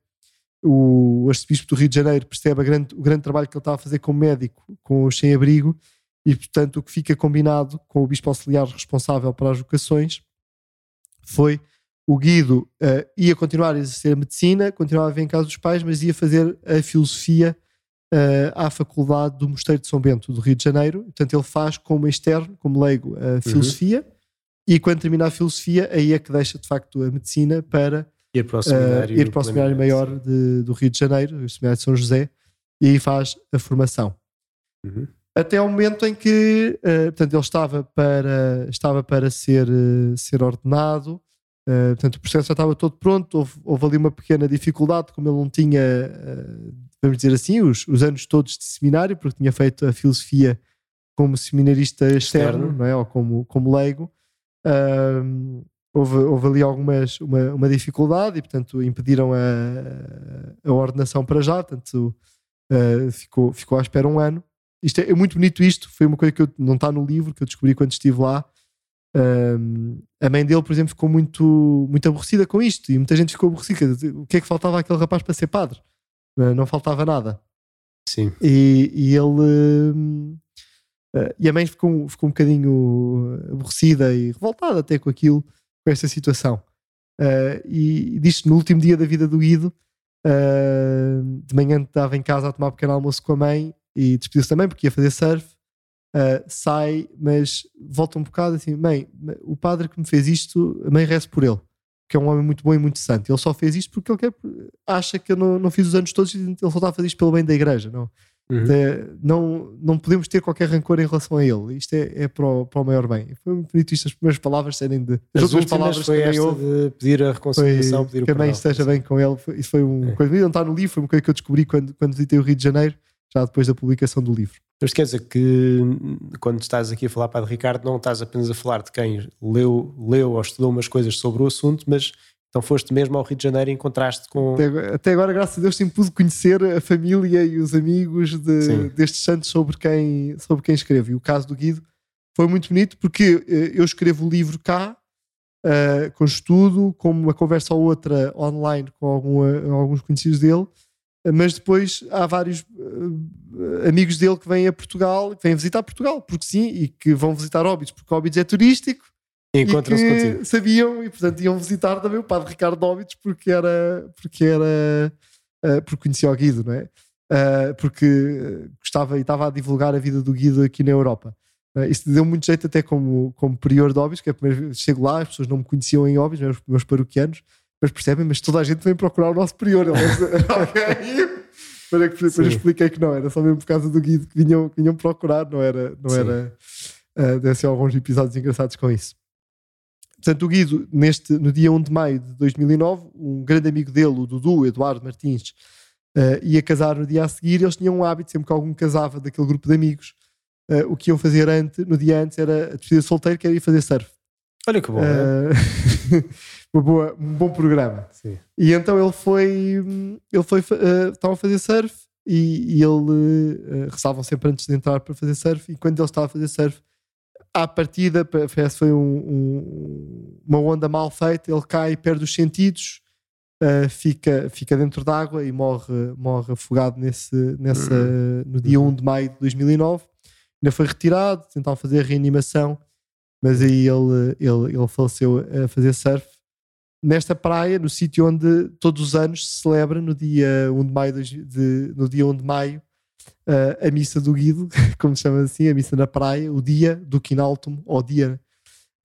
o arcebispo do Rio de Janeiro percebe grande, o grande trabalho que ele estava a fazer como médico com os sem-abrigo e, portanto, o que fica combinado com o bispo auxiliar responsável para as vocações foi o Guido uh, ia continuar a exercer a medicina, continuava a vir em casa dos pais, mas ia fazer a filosofia uh, à Faculdade do Mosteiro de São Bento, do Rio de Janeiro. Portanto, ele faz como externo, como leigo, a uhum. filosofia. Uhum. E quando termina a filosofia, aí é que deixa de facto a medicina para ir para o seminário, uh, ir para o seminário maior de, do Rio de Janeiro, o seminário de São José, e aí faz a formação. Uhum. Até ao momento em que, uh, portanto, ele estava para, estava para ser, uh, ser ordenado, uh, portanto, o processo já estava todo pronto, houve, houve ali uma pequena dificuldade, como ele não tinha vamos dizer assim, os, os anos todos de seminário, porque tinha feito a filosofia como seminarista externo, externo. não é? ou como, como leigo. Houve, houve ali algumas uma, uma dificuldade e, portanto, impediram a, a ordenação para já, portanto, uh, ficou, ficou à espera um ano. Isto é, é, muito bonito isto, foi uma coisa que eu, não está no livro, que eu descobri quando estive lá. Um, a mãe dele, por exemplo, ficou muito, muito aborrecida com isto e muita gente ficou aborrecida. O que é que faltava àquele rapaz para ser padre? Não faltava nada. Sim. E, e ele. Uh, e a mãe ficou, ficou um bocadinho aborrecida e revoltada até com aquilo, com esta situação. Uh, e disse no último dia da vida do Guido, uh, de manhã estava em casa a tomar um pequeno almoço com a mãe e despediu-se também porque ia fazer surf. Sai, mas volta um bocado assim: Mãe, o padre que me fez isto, a mãe reza por ele que é um homem muito bom e muito santo. Ele só fez isto porque ele quer, acha que eu não, não fiz os anos todos e ele só está a fazer isto pelo bem da igreja. Não, uhum. é, não, não podemos ter qualquer rancor em relação a ele. Isto é, é para, o, para o maior bem. Foi muito bonito isto, as primeiras palavras serem de. As, as últimas palavras foi esta houve, de pedir a reconciliação, foi, pedir que a mãe esteja bem com ele. Foi, isso foi um é. coisa. Não está no livro, foi uma coisa que eu descobri quando, quando visitei o Rio de Janeiro, já depois da publicação do livro. Mas quer dizer que quando estás aqui a falar para Ricardo, não estás apenas a falar de quem leu, leu ou estudou umas coisas sobre o assunto, mas então foste mesmo ao Rio de Janeiro e encontraste com. Até agora, até agora graças a Deus, sempre pude conhecer a família e os amigos de, destes santos sobre quem, sobre quem escrevo. E o caso do Guido foi muito bonito porque eh, eu escrevo o livro cá uh, com estudo, com uma conversa ou outra online com algum, alguns conhecidos dele, mas depois há vários uh, amigos dele que vêm a Portugal, que vêm visitar Portugal, porque sim, e que vão visitar Óbidos, porque Óbidos é turístico. E encontram-se contigo. Sabiam e, portanto, iam visitar também o padre Ricardo Óbidos porque era, porque era, uh, porque conhecia o Guido, não é? Uh, porque gostava e estava a divulgar a vida do Guido aqui na Europa. Uh, isso deu muito jeito até como, como prior de Óbidos, que é a primeira vez que chego lá, as pessoas não me conheciam em Óbidos, meus, meus paroquianos, mas percebem, mas toda a gente vem procurar o nosso prior. para que depois expliquei que não, era só mesmo por causa do Guido que vinham, vinham procurar, não era, não era uh, deve ser alguns episódios engraçados com isso. Portanto, o Guido, neste, no dia 1 de maio de 2009, um grande amigo dele, o Dudu, Eduardo Martins, uh, ia casar no dia a seguir. Eles tinham um hábito, sempre que algum casava daquele grupo de amigos, uh, o que iam fazer antes, no dia antes era a despedida solteiro, que era ir fazer surf. Olha que bom, uma boa, um bom programa. Sim. E então ele foi, ele foi, uh, estava a fazer surf e, e ele uh, rezavam sempre antes de entrar para fazer surf. E quando ele estava a fazer surf, à partida, parece que foi um, um, uma onda mal feita, ele cai, perde os sentidos, uh, fica, fica dentro d'água e morre, morre afogado nesse, nessa, no dia 1 de maio de 2009. Ainda foi retirado, tentaram fazer a reanimação, mas aí ele, ele, ele faleceu a fazer surf nesta praia, no sítio onde todos os anos se celebra no dia 1 de maio, de, no dia 1 de maio uh, a missa do Guido, como se chama assim, a missa na praia, o dia do Quinaltum, ou dia,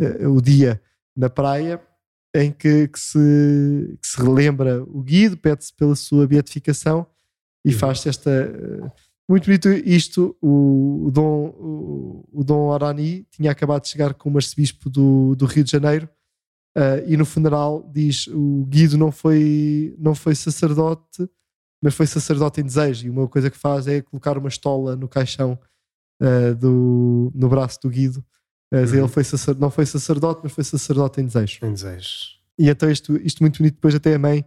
uh, o dia na praia, em que, que, se, que se relembra o Guido, pede-se pela sua beatificação e uhum. faz-se esta. Uh, muito bonito isto, o, o, Dom, o, o Dom Arani tinha acabado de chegar como arcebispo do, do Rio de Janeiro Uh, e no funeral diz o Guido não foi, não foi sacerdote, mas foi sacerdote em desejo. E uma coisa que faz é colocar uma estola no caixão uh, do, no braço do Guido. Uh, uhum. Ele foi sacer, não foi sacerdote, mas foi sacerdote em desejo. Em desejo. E então isto, isto muito bonito. Depois até a mãe,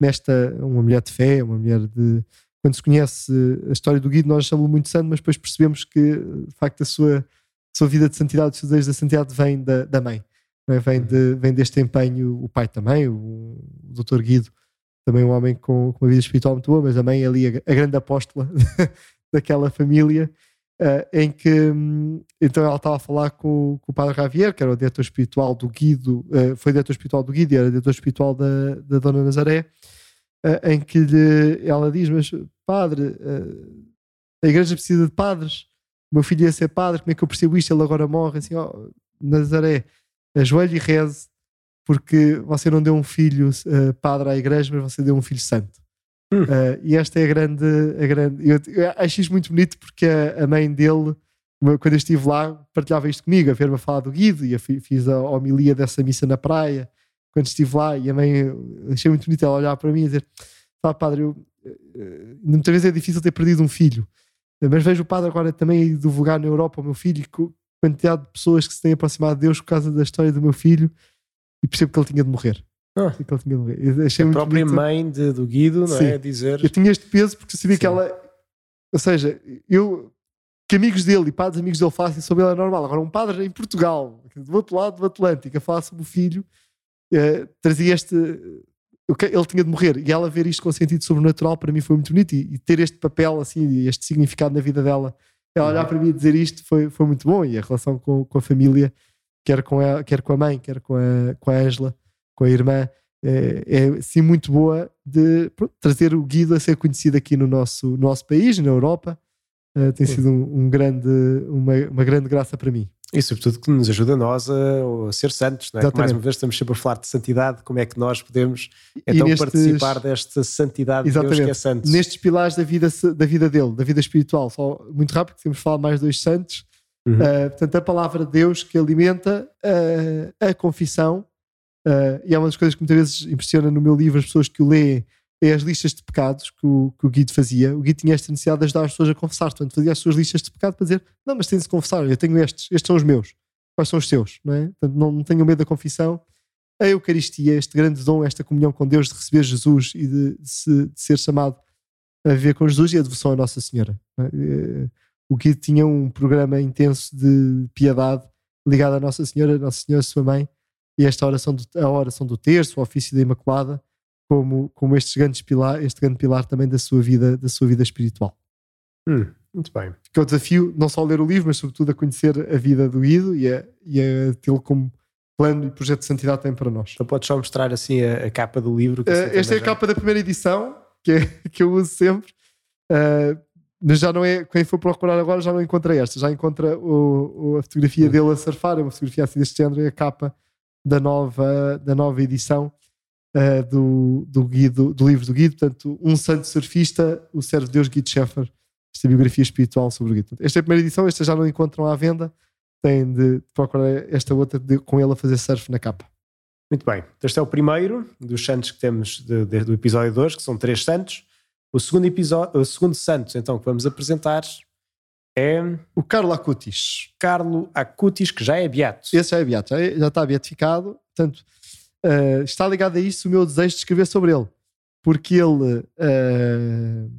nesta, uma mulher de fé, uma mulher de. Quando se conhece a história do Guido, nós chamamos muito santo, mas depois percebemos que, de facto, a sua, a sua vida de santidade, os seus desejos da santidade vem da, da mãe. É? Vem, de, vem deste empenho, o pai também, o, o Dr. Guido, também um homem com, com, uma vida espiritual muito boa, mas também ali a, a grande apóstola daquela família, uh, em que um, então ela estava a falar com, com, o padre Javier, que era o diretor espiritual do Guido, uh, foi diretor espiritual do Guido e era diretor espiritual da, da Dona Nazaré, uh, em que lhe, ela diz, mas padre, a igreja precisa de padres, o meu filho ia ser padre, como é que eu percebo isto? Ele agora morre, assim, oh, Nazaré, ajoelhe e reze, porque você não deu um filho uh, padre à igreja, mas você deu um filho santo. Uh, e esta é a grande. A grande eu, eu acho isto muito bonito porque a, a, mãe dele, quando eu estive lá, partilhava isto comigo, a ver-me falar do Guido, e fiz a homilia dessa missa na praia, quando estive lá, e a mãe, achei muito bonito ela olhar para mim e dizer: Sabe, padre, eu, uh, muitas vezes é difícil ter perdido um filho, mas vejo o padre agora também divulgar na Europa o meu filho, quantidade de pessoas que se têm aproximado de Deus por causa da história do meu filho e percebo que ele tinha de morrer. Ah, que ele tinha de morrer. achei a própria bonito. mãe de, do Guido, não é? Sim. é? Dizer... Eu tinha este peso porque sabia Sim. que ela. Ou seja, eu. Que amigos dele e padres amigos dele falassem sobre ele é normal. Agora, um padre em Portugal, do outro lado do Atlântico, a falar sobre o filho, eh, trazia este. Ele tinha de morrer e ela ver isto com sentido sobrenatural para mim foi muito bonito e, e ter este papel, assim, este significado na vida dela ela olhar para mim e dizer isto foi, foi muito bom. E a relação com, com a família, quer com, ela, quer com a mãe, quer com a, com a Angela, com a irmã, é, é sim muito boa de pronto, trazer o Guido a ser conhecido aqui no nosso, no nosso país, na Europa. Uh, tem sido um, um, grande, uma, uma grande graça para mim. E sobretudo que nos ajuda a nós a, a ser santos, não é? mais uma vez estamos sempre a falar de santidade, como é que nós podemos então nestes, participar desta santidade exatamente, de Deus que é santo. Nestes pilares da vida, da vida dele, da vida espiritual, só muito rápido que temos de falar mais dois santos. Uhum. Uh, portanto, a palavra de Deus que alimenta uh, a confissão, uh, e é uma das coisas que muitas vezes impressiona no meu livro as pessoas que o leem, é as listas de pecados que o, que o Guido fazia. O Guido tinha esta necessidade de ajudar as pessoas a confessar, portanto, fazia as suas listas de pecado para dizer: Não, mas tem-se confessar, eu tenho estes, estes são os meus, quais são os teus? Não, é? portanto, não, não tenham medo da confissão. A Eucaristia, este grande dom, esta comunhão com Deus, de receber Jesus e de, de, de ser chamado a viver com Jesus e a devoção à Nossa Senhora. É? Eh, o Guido tinha um programa intenso de piedade ligado à Nossa Senhora, Nossa Senhora, sua mãe, e esta oração do, a oração do terço, o ofício da Imaculada, como, como este, grande pilar, este grande pilar também da sua vida, da sua vida espiritual. Hum, muito bem. Fica o desafio não só a ler o livro, mas sobretudo a conhecer a vida do Guido e a, e a tê-lo como plano e projeto de santidade tem para nós. Então podes só mostrar assim a, a capa do livro. Uh, esta é a já... capa da primeira edição, que, é, que eu uso sempre. Uh, mas já não é, quem for procurar agora já não encontra esta, já encontra o, o, a fotografia uhum. dele a surfar, é uma fotografia assim deste género, é a capa da nova, da nova edição uh, do, do, Guido, do livro do Guido, portanto, um santo surfista, o servo de Deus Guido Scheffer, esta biografia espiritual sobre o Guido. Esta é a primeira edição, esta já não encontram à venda, têm de procurar esta outra de, com ele a fazer surf na capa. Muito bem, este é o primeiro dos santos que temos de, de, do episódio 2, que são três santos. O segundo episódio, o segundo santo, então, que vamos apresentar é o Carlo Acutis. Carlo Acutis, que já é beato. Esse já é beato, já, é, já está beatificado. Portanto, uh, está ligado a isso o meu desejo de escrever sobre ele. Porque ele, uh,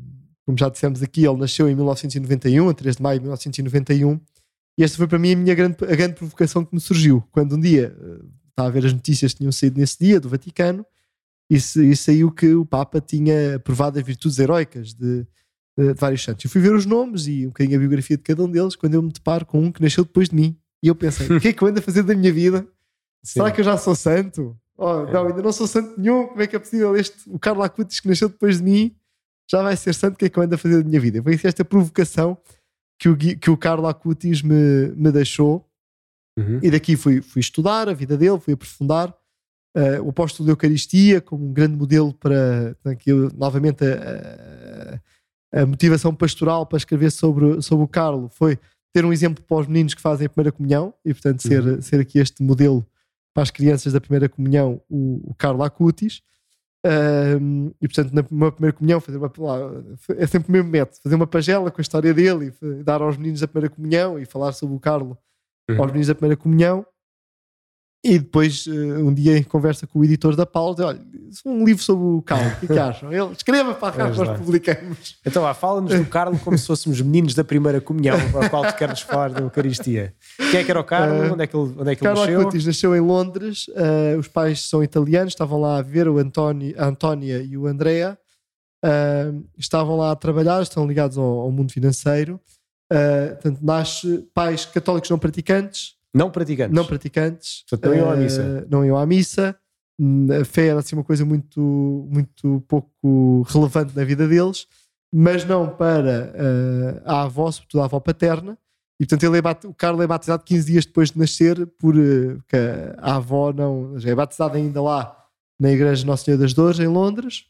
como já dissemos aqui, ele nasceu em 1991, a 3 de maio de 1991. E esta foi para mim a minha grande, a grande provocação que me surgiu. Quando um dia uh, estava a ver as notícias que tinham saído nesse dia do Vaticano e, e saiu que o Papa tinha aprovado as virtudes heroicas de, de, de, vários santos. Eu fui ver os nomes e um bocadinho a biografia de cada um deles quando eu me deparo com um que nasceu depois de mim. E eu pensei, o que é que eu ando a fazer da minha vida? Sim. Será que eu já sou santo? Oh. Não, ainda não sou santo nenhum. Como é que é possível este, o Carlos Acutis que nasceu depois de mim já vai ser santo? O que é que eu ando a fazer da minha vida? Foi esta provocação que o, que o Carlos Acutis me, me deixou. Uhum. E daqui fui, fui estudar a vida dele, fui aprofundar uh, o apóstolo da Eucaristia como um grande modelo para aqui, novamente a, a, a, motivação pastoral para escrever sobre, sobre o Carlo foi ter um exemplo para os meninos que fazem a primeira comunhão e portanto ser, uhum. ser aqui este modelo para as crianças da primeira comunhão o, o Carlo Acutis um, e portanto na primeira comunhão fazer uma é sempre o mesmo método, fazer uma pagela com a história dele e dar aos meninos da primeira comunhão e falar sobre o Carlo uhum. aos meninos da primeira comunhão e depois, uh, um dia em conversa com o editor da Paulo, disse, olha, um livro sobre o Carlos, o que, é que acham? Ele escreva para cá, nós publicamos. Então, lá, fala-nos do Carlos como se fôssemos meninos da primeira comunhão, ao qual tu queres falar da Eucaristia. Quem é que era o Carlos? Uh, onde é que ele, onde é que Carlo ele nasceu? Acutis nasceu em Londres, uh, os pais são italianos, estavam lá a ver o António, a Antónia e o Andrea, uh, estavam lá a trabalhar, estão ligados ao, ao mundo financeiro. portanto, nasce pais católicos não praticantes, não praticantes. Não praticantes. Portanto, não iam à missa. Uh, não iam à missa. A fé era assim uma coisa muito, muito pouco relevante na vida deles, mas não para uh, a avó, sobretudo a avó paterna. E portanto ele é o Carlos é batizado 15 dias depois de nascer, porque uh, a avó não. É batizado ainda lá na Igreja Nossa Senhora das Dores, em Londres.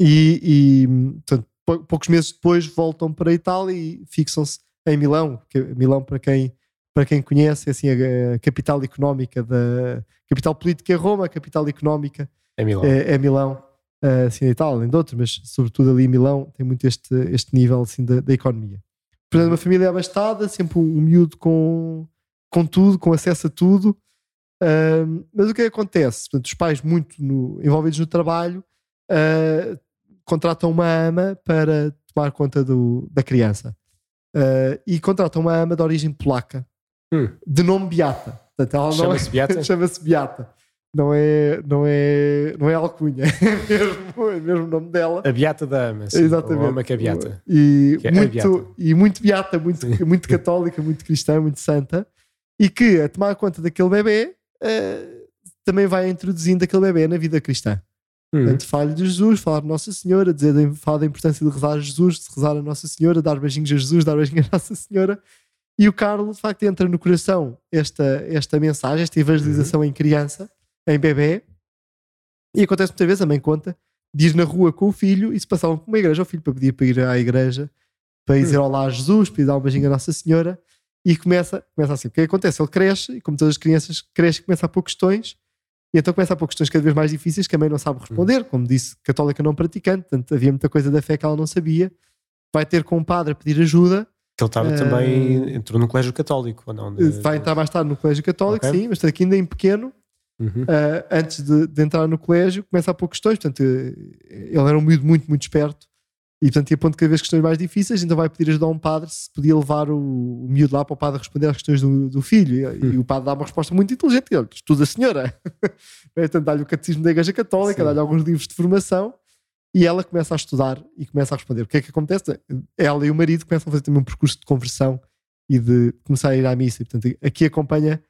E, e portanto, poucos meses depois voltam para a Itália e fixam-se em Milão, que Milão, para quem para quem conhece, assim, a, capital económica da capital política é Roma, a capital económica é Milão. É, é Milão, uh, assim, Itália, além de outros, mas sobretudo ali em Milão tem muito este, este nível assim, da, da economia. Portanto, uma família abastada, sempre um, um miúdo com, com tudo, com acesso a tudo. Uh, mas o que, é que acontece? Portanto, os pais muito no, envolvidos no trabalho uh, contratam uma ama para tomar conta do, da criança. Uh, e contratam uma ama de origem polaca hum. de nome Beata. Chama-se é, Beata? Chama-se Beata. Não é, não é, não é alcunha, é mesmo, é mesmo o nome dela. A Beata da Ama, sim. Exatamente. O Ama que é Beata. E, é muito, beata. e muito Beata, muito, muito católica, muito cristã, muito santa. E que, a tomar conta daquele bebê, uh, também vai introduzindo aquele bebê na vida cristã. Hum. Portanto, fale de Jesus, falar de Nossa Senhora, dizer, falar da importância de rezar a Jesus, de rezar a Nossa Senhora, dar beijinhos a Jesus, dar beijinhos a Nossa Senhora e o Carlos, de facto, entra no coração esta, esta mensagem, esta evangelização uhum. em criança, em bebê. E acontece muitas vezes, a mãe conta, de ir na rua com o filho e se passavam por uma igreja, o filho para pedir para ir à igreja, para dizer uhum. olá a Jesus, para ir dar um beijinho à Nossa Senhora. E começa, começa assim. O que acontece? Ele cresce, e como todas as crianças, cresce e começa a pôr questões. E então começa a pôr questões cada vez mais difíceis que a mãe não sabe responder. Uhum. Como disse, católica não praticante, portanto havia muita coisa da fé que ela não sabia. Vai ter com o padre a pedir ajuda que ele estava uh, também, entrou no colégio católico, ou não? De... Vai entrar mais tarde no colégio católico, okay. sim, mas aqui ainda em pequeno, uhum. uh, antes de, de, entrar no colégio, começa a pôr questões. Portanto, ele era um miúdo muito, muito esperto E portanto ia pondo cada vez questões mais difíceis, então vai pedir ajuda a um padre se podia levar o, o miúdo lá para o padre responder às questões do, do filho. E, hum. e, o padre dá uma resposta muito inteligente: ele estuda a senhora. portanto, dá-lhe o catecismo da Igreja Católica, dá-lhe alguns livros de formação e ela começa a estudar e começa a responder. O que é que acontece? Ela e o marido começam a fazer também um percurso de conversão e de começar a ir à missa. E, portanto, aqui acompanha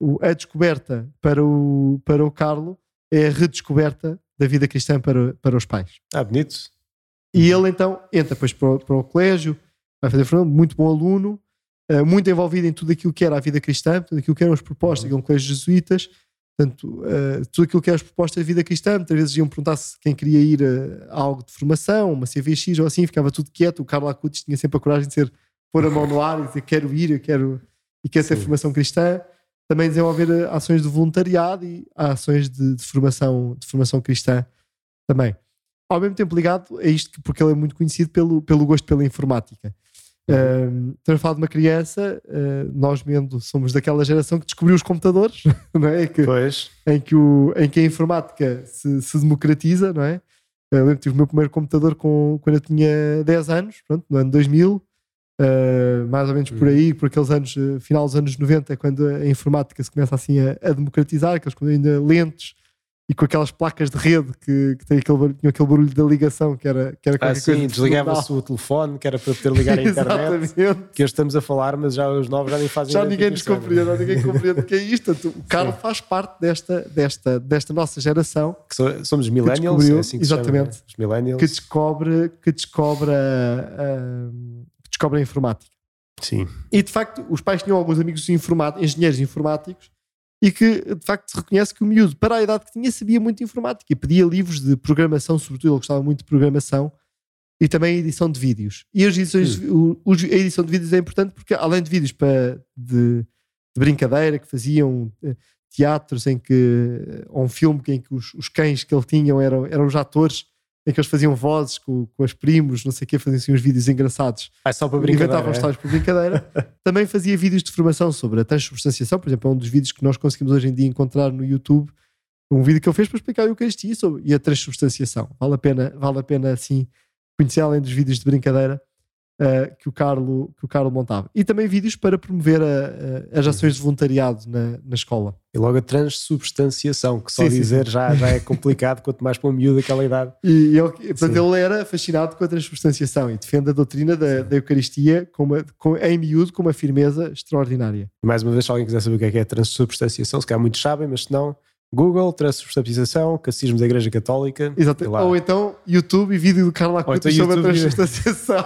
o, a descoberta para o, para o Carlo, é a redescoberta da vida cristã para, para os pais. Ah, bonito. E ele então entra depois para o, para o colégio, vai fazer formação, muito bom aluno, uh, muito envolvido em tudo aquilo que era a vida cristã, tudo aquilo que eram as propostas, que é um colégio jesuítas, portanto, uh, tudo aquilo que eram as propostas da vida cristã, muitas vezes iam perguntar se quem queria ir a, a algo de formação, uma CVX ou assim, ficava tudo quieto, o Carlos Acutis tinha sempre a coragem de ser pôr a mão no ar e dizer quero ir, eu quero, e quero ser formação cristã. Também desenvolver eh, ações de voluntariado e ações de, de, formação, de formação cristã também. Ao mesmo tempo ligado a isto, porque ele é muito conhecido pelo, pelo gosto pela informática. Uh, estamos a falar de uma criança, uh, nós mesmo somos daquela geração que descobriu os computadores, não é? Que, pois. Em, que o, em que a informática se, se democratiza, não é? Eu lembro que tive o meu primeiro computador com, quando eu tinha 10 anos, pronto, no ano 2000, Uh, mais ou menos por uhum. aí, por aqueles anos, uh, final dos anos 90, é quando a informática se começa assim a, a democratizar, aqueles ainda lentos e com aquelas placas de rede que, que tem aquele, tinha aquele barulho da ligação que era, que era ah, sim, desligava-se o telefone que era para poder ligar a internet que hoje estamos a falar, mas já os novos já nem fazem já ninguém nos compreende, já ninguém compreende o que é isto. O Carlos faz parte desta, desta, desta nossa geração que so, somos millennials, é assim que exatamente, os millennials. que descobre, que descobre a, descobrem a informática. Sim. E de facto, os pais tinham alguns amigos engenheiros informáticos e que de facto se reconhece que o miúdo, para a idade que tinha, sabia muito de informática e pedia livros de programação, sobretudo ele gostava muito de programação e também edição de vídeos. E as edições, o, a edição de vídeos é importante porque, além de vídeos para, de, de brincadeira que faziam eh, teatros em que, ou um filme em que os, os cães que ele tinha eram, eram os atores em que eles faziam vozes com, com as primos, não sei o quê, faziam assim uns vídeos engraçados. Ah, só para brincadeira. Inventavam é? histórias por brincadeira. Também fazia vídeos de formação sobre a transubstanciação, por exemplo, é um dos vídeos que nós conseguimos hoje em dia encontrar no YouTube. Um vídeo que ele fez para explicar o Eucaristia sobre, e a transubstanciação. Vale a pena, vale a pena assim, conhecer além dos vídeos de brincadeira uh, que, o Carlo, que o Carlo montava. E também vídeos para promover a, a, as ações de voluntariado na, na escola. E logo a transubstanciação, que só sim, dizer sim. Já, já é complicado, quanto mais para um miúdo daquela idade. E ele, portanto, ele era fascinado com a transubstanciação e defende a doutrina da, da Eucaristia com uma, com, em miúdo com uma firmeza extraordinária. Mais uma vez, se alguém quiser saber o que é, que é a transubstanciação, se calhar muitos sabem, mas se não Google, transubstanciação, catecismo da Igreja Católica. Ou então YouTube e vídeo do Carlos Acuto então sobre YouTube... a transubstanciação,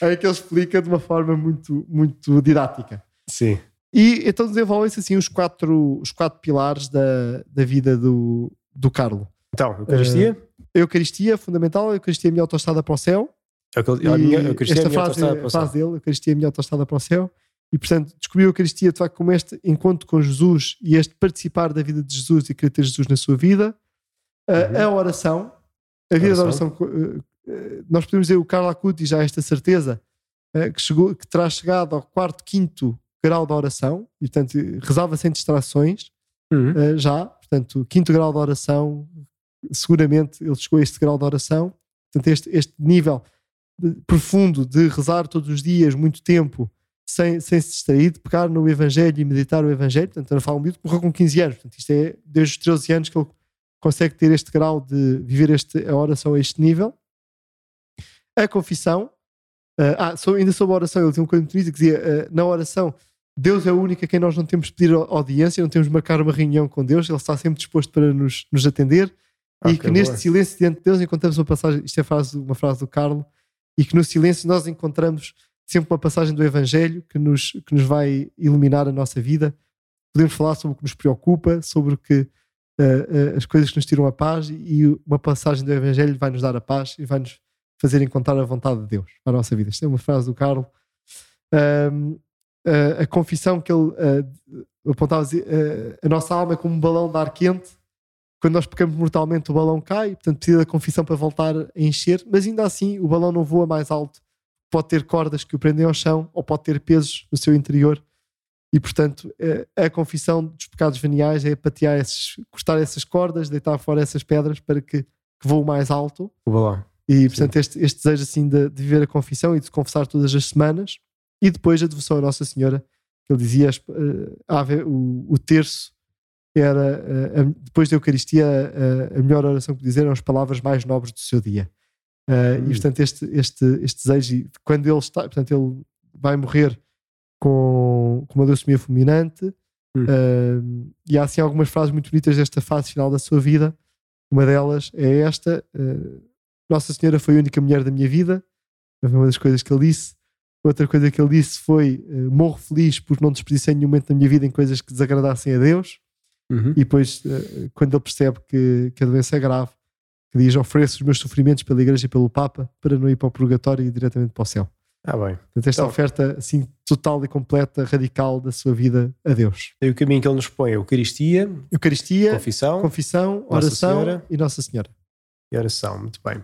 em que ele explica de uma forma muito, muito didática. Sim. E então desenvolvem-se assim os quatro, os quatro pilares da, da vida do, do Carlo. Então, Eucaristia? Uh, Eucaristia, fundamental. Eucaristia é a minha autostrada para o céu. Eucaristia esta é a minha frase, para o céu. frase dele, a Eucaristia é a minha autostrada para o céu. E, portanto, descobri a Eucaristia de facto como este encontro com Jesus e este participar da vida de Jesus e querer ter Jesus na sua vida. Uhum. A, oração, a vida oração. da oração. Eh, eh, nós podemos dizer, o Carlo Acuti já esta certeza que, chegou, que terá chegado ao quarto, quinto grau da oração, e portanto rezava sem distrações, uhum. já, portanto, quinto grau da oração, seguramente ele chegou a este grau de oração, portanto, este, este nível de, profundo de rezar todos os dias, muito tempo, sem, sem se distrair, de pegar no Evangelho e meditar o Evangelho. Portanto, a falar um miúdo que morreu com 15 anos. Portanto, isto é desde os 13 anos que ele consegue ter este grau de viver este, a oração a este nível. A confissão. Uh, ah, ainda sobre a oração, ele tinha um coisa muito bonito que dizia: uh, na oração, Deus é o único a quem nós não temos de pedir audiência, não temos de marcar uma reunião com Deus, Ele está sempre disposto para nos, nos atender. Ah, e que, que neste silêncio diante de Deus encontramos uma passagem, isto é frase, uma frase do Carlo, e que no silêncio nós encontramos sempre uma passagem do Evangelho que nos, que nos vai iluminar a nossa vida. Podemos falar sobre o que nos preocupa, sobre o que, uh, uh, as coisas que nos tiram a paz e uma passagem do Evangelho vai nos dar a paz e vai nos fazer encontrar a vontade de Deus para a nossa vida. Isto é uma frase do Carlos. A confissão que ele apontava, a nossa alma é como um balão de ar quente. Quando nós pecamos mortalmente, o balão cai, portanto, precisa da confissão para voltar a encher, mas ainda assim o balão não voa mais alto pode ter cordas que o prendem ao chão ou pode ter pesos no seu interior. E, portanto, eh, a confissão dos pecados veniais é patear esses, cortar essas cordas, deitar fora essas pedras para que, que voe mais alto. O balão. E, portanto, este, este, desejo assim de, de, viver a confissão e de confessar todas as semanas. E depois a devoção à Nossa Senhora, que ele dizia, uh, o, o terço era, uh, depois da Eucaristia, uh, a melhor oração que dizer eram as palavras mais nobres do seu dia. Uh, hum. E, portanto, este, este, este desejo, quando ele está, portanto, ele vai morrer com, com uma leucemia fulminante, hum. uh, e há assim algumas frases muito bonitas desta fase final da sua vida. Uma delas é esta: uh, Nossa Senhora foi a única mulher da minha vida. Foi uma das coisas que ele disse. Outra coisa que ele disse foi: Morro feliz porque não desperdicei nenhum momento da minha vida em coisas que desagradassem a Deus. Uhum. E depois, quando ele percebe que, que a doença é grave, que diz: Ofereço os meus sofrimentos pela Igreja e pelo Papa para não ir para o purgatório e ir diretamente para o céu. Ah, bem. Portanto, esta então, oferta assim total e completa, radical da sua vida a Deus. E o caminho que ele nos põe é Eucaristia, Eucaristia confissão, confissão oração Senhora, e Nossa Senhora. E oração, muito bem.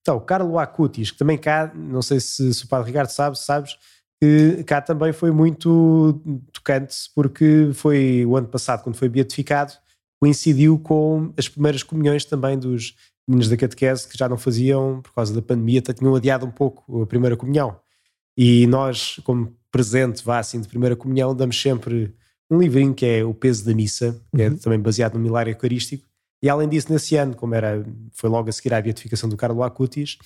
Então, Carlo Acutis, que também cá, não sei se, se o Padre Ricardo sabe, sabes, que cá também foi muito tocante, porque foi o ano passado, quando foi beatificado, coincidiu com as primeiras comunhões também dos meninos da catequese que já não faziam por causa da pandemia, tinham adiado um pouco a primeira comunhão. E nós, como presente, vá assim, de primeira comunhão, damos sempre um livrinho que é O Peso da Missa, que é uhum. também baseado no milagre eucarístico. E além disso, nesse ano, como era, foi logo a seguir à beatificação do Carlo Acutis,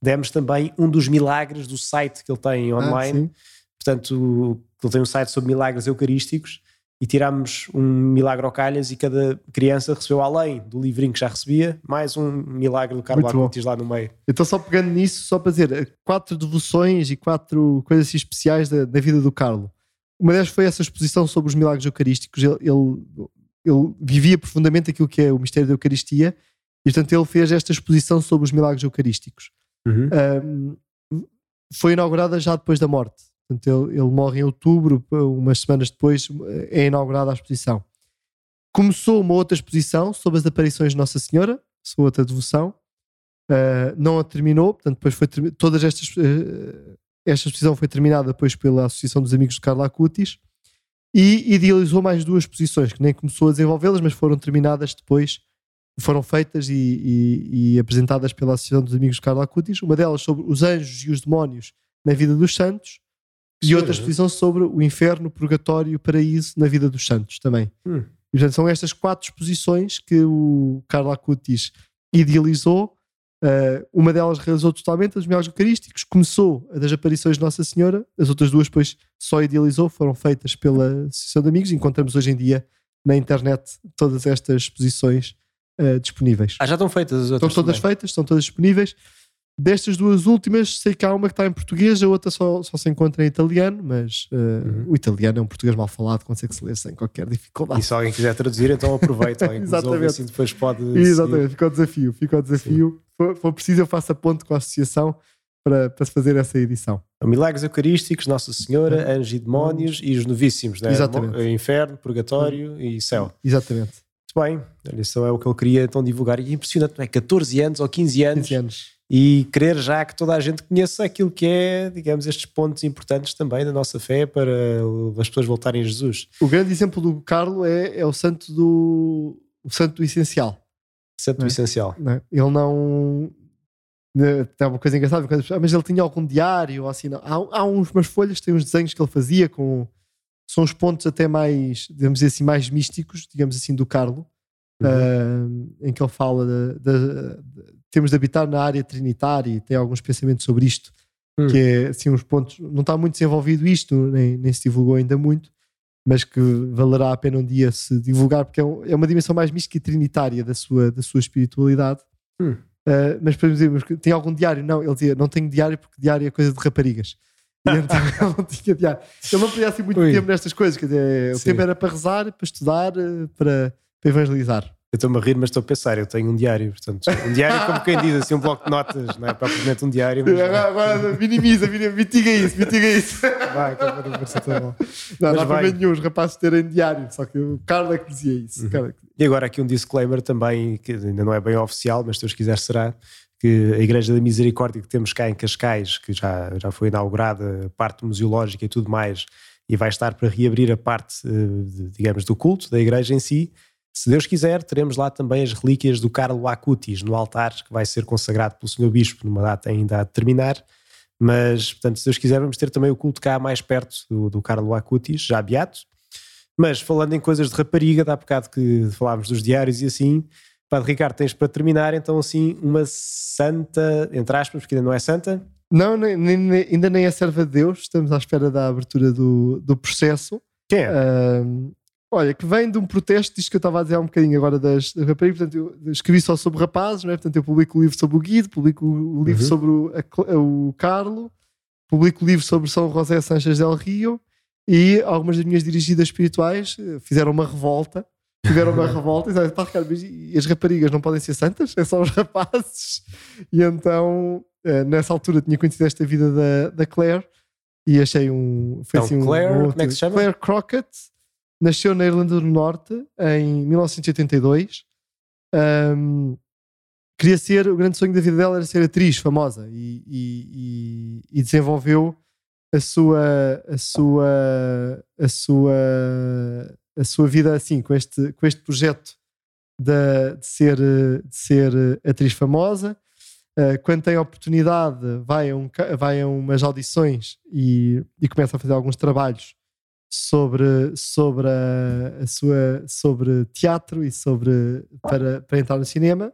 demos também um dos milagres do site que ele tem ah, online. Ah, Portanto, ele tem um site sobre milagres eucarísticos e tirámos um milagre ao calhas e cada criança recebeu além do livrinho que já recebia, mais um milagre do Carlos Acutis lá no meio. Então só pegando nisso, só para dizer, quatro devoções e quatro coisas assim especiais da, da vida do Carlos. Uma delas foi essa exposição sobre os milagres eucarísticos. Ele, ele, ele, vivia profundamente aquilo que é o mistério da Eucaristia e portanto ele fez esta exposição sobre os milagres eucarísticos. Uhum. Um, foi inaugurada já depois da morte. Portanto, ele, ele morre em outubro, umas semanas depois é inaugurada a exposição. Começou uma outra exposição sobre as aparições de Nossa Senhora, sua outra devoção. Uh, não a terminou, portanto, depois foi todas estas uh, esta exposição foi terminada depois pela Associação dos Amigos de Carla Acutis e idealizou mais duas exposições que nem começou a desenvolvê-las, mas foram terminadas depois, foram feitas e, e, e, apresentadas pela Associação dos Amigos de Carla Acutis. Uma delas sobre os anjos e os demónios na vida dos santos e outra exposição sobre o inferno, o purgatório e o paraíso na vida dos santos também. Hum. E, portanto, são estas quatro exposições que o Carlo Acutis idealizou. Uh, uma delas realizou totalmente os milagres eucarísticos, começou a das aparições de Nossa Senhora, as outras duas depois só idealizou, foram feitas pela Associação de Amigos. Encontramos hoje em dia na internet todas estas exposições uh, disponíveis. Ah, já estão feitas as outras? Estão todas também. feitas, estão todas disponíveis. Destas duas últimas, sei que há uma que está em português, a outra só, só se encontra em italiano, mas uh, uhum. o italiano é um português mal falado, consegue se ler sem qualquer dificuldade. E se alguém quiser traduzir, então aproveita. Exatamente. assim depois pode. Exatamente, fica o desafio. Fica o desafio. Se for preciso, eu faço a ponte com a associação para, para se fazer essa edição. Milagres Eucarísticos, Nossa Senhora, uhum. Anjos e Demónios e os Novíssimos, né? Exatamente. Inferno, Purgatório uhum. e Céu. Exatamente. Muito bem, isso é o que ele queria então divulgar. E é impressionante, não é? 14 anos ou 15 anos. 15 anos e querer já que toda a gente conheça aquilo que é, digamos, estes pontos importantes também da nossa fé para as pessoas voltarem a Jesus. O grande exemplo do Carlo é, é o santo do o santo do essencial. Santo do é? essencial. Não é? Ele não né, tem uma coisa engraçada, mas ele tinha algum diário assim. Não. Há, há uns, umas folhas, tem uns desenhos que ele fazia com são os pontos até mais, digamos assim, mais místicos, digamos assim, do Carlo, uhum. uh, em que ele fala de temos de habitar na área trinitária e tem alguns pensamentos sobre isto, hum. que é assim uns pontos, não está muito desenvolvido isto, nem, nem se divulgou ainda muito, mas que valerá a pena um dia se divulgar, porque é, um, é uma dimensão mais mística e trinitária da sua, da sua espiritualidade. Hum. Uh, mas podemos dizer, tem algum diário? Não, ele dizia, não tenho diário porque diário é coisa de raparigas. E então ele não tinha diário. Ele não podia assim muito Ui. tempo nestas coisas, quer dizer, o tempo era para rezar, para estudar, eh, para, para evangelizar. Eu estou-me a rir, mas estou a pensar, eu tenho um diário, portanto, um diário como quem diz, assim, um bloco de notas, não é propriamente um diário. Mas... Agora, minimiza, mitiga isso, mitiga isso. Vai, que é parecer tão bom. Não, não há problema nenhum os rapazes terem diário, só que o Carlos é que dizia isso. Uhum. E agora aqui um disclaimer também, que ainda não é bem oficial, mas se Deus quiser será, que a Igreja da Misericórdia que temos cá em Cascais, que já, já foi inaugurada, a parte museológica e tudo mais, e vai estar para reabrir a parte, eh, digamos, do culto da igreja em si, Se Deus quiser, teremos lá também as relíquias do Carlo Acutis no altar, que vai ser consagrado pelo Senhor Bispo numa data ainda a terminar. Mas, portanto, se Deus quiser, vamos ter também o culto cá mais perto do, do Carlo Acutis, já beato. Mas falando em coisas de rapariga, dá bocado que falámos dos diários e assim, Padre Ricardo, tens para terminar então assim uma santa, entre aspas, porque ainda não é santa? Não, nem, nem, ainda nem é serva de Deus, estamos à espera da abertura do, do processo. Quem é? Uh, olha, que vem de um protesto, disto que eu estava a dizer há um bocadinho agora das, das raparigas, portanto eu escrevi só sobre rapazes, não é? portanto eu publico o livro sobre o Guido, publico o livro uhum. sobre o, a, o Carlo, publico o livro sobre São José Sanches del Rio e algumas das minhas dirigidas espirituais eh, fizeram uma revolta tiveram uma revolta e pá, e as raparigas não podem ser santas, é só os rapazes. E então, eh, nessa altura, tinha conhecido esta vida da, da Claire e achei um. Foi então, assim, Claire, um, como é que se chama? Claire Crockett nasceu na Irlanda do Norte em 1982. Um, queria ser, o grande sonho da vida dela era ser atriz famosa e, e, e, e desenvolveu a sua, a sua, a sua a sua vida assim, com este, com este projeto de, de ser, de ser atriz famosa. Uh, quando tem oportunidade, vai a, um, vai a umas audições e, e começa a fazer alguns trabalhos sobre, sobre, a, a, sua, sobre teatro e sobre para, para entrar no cinema.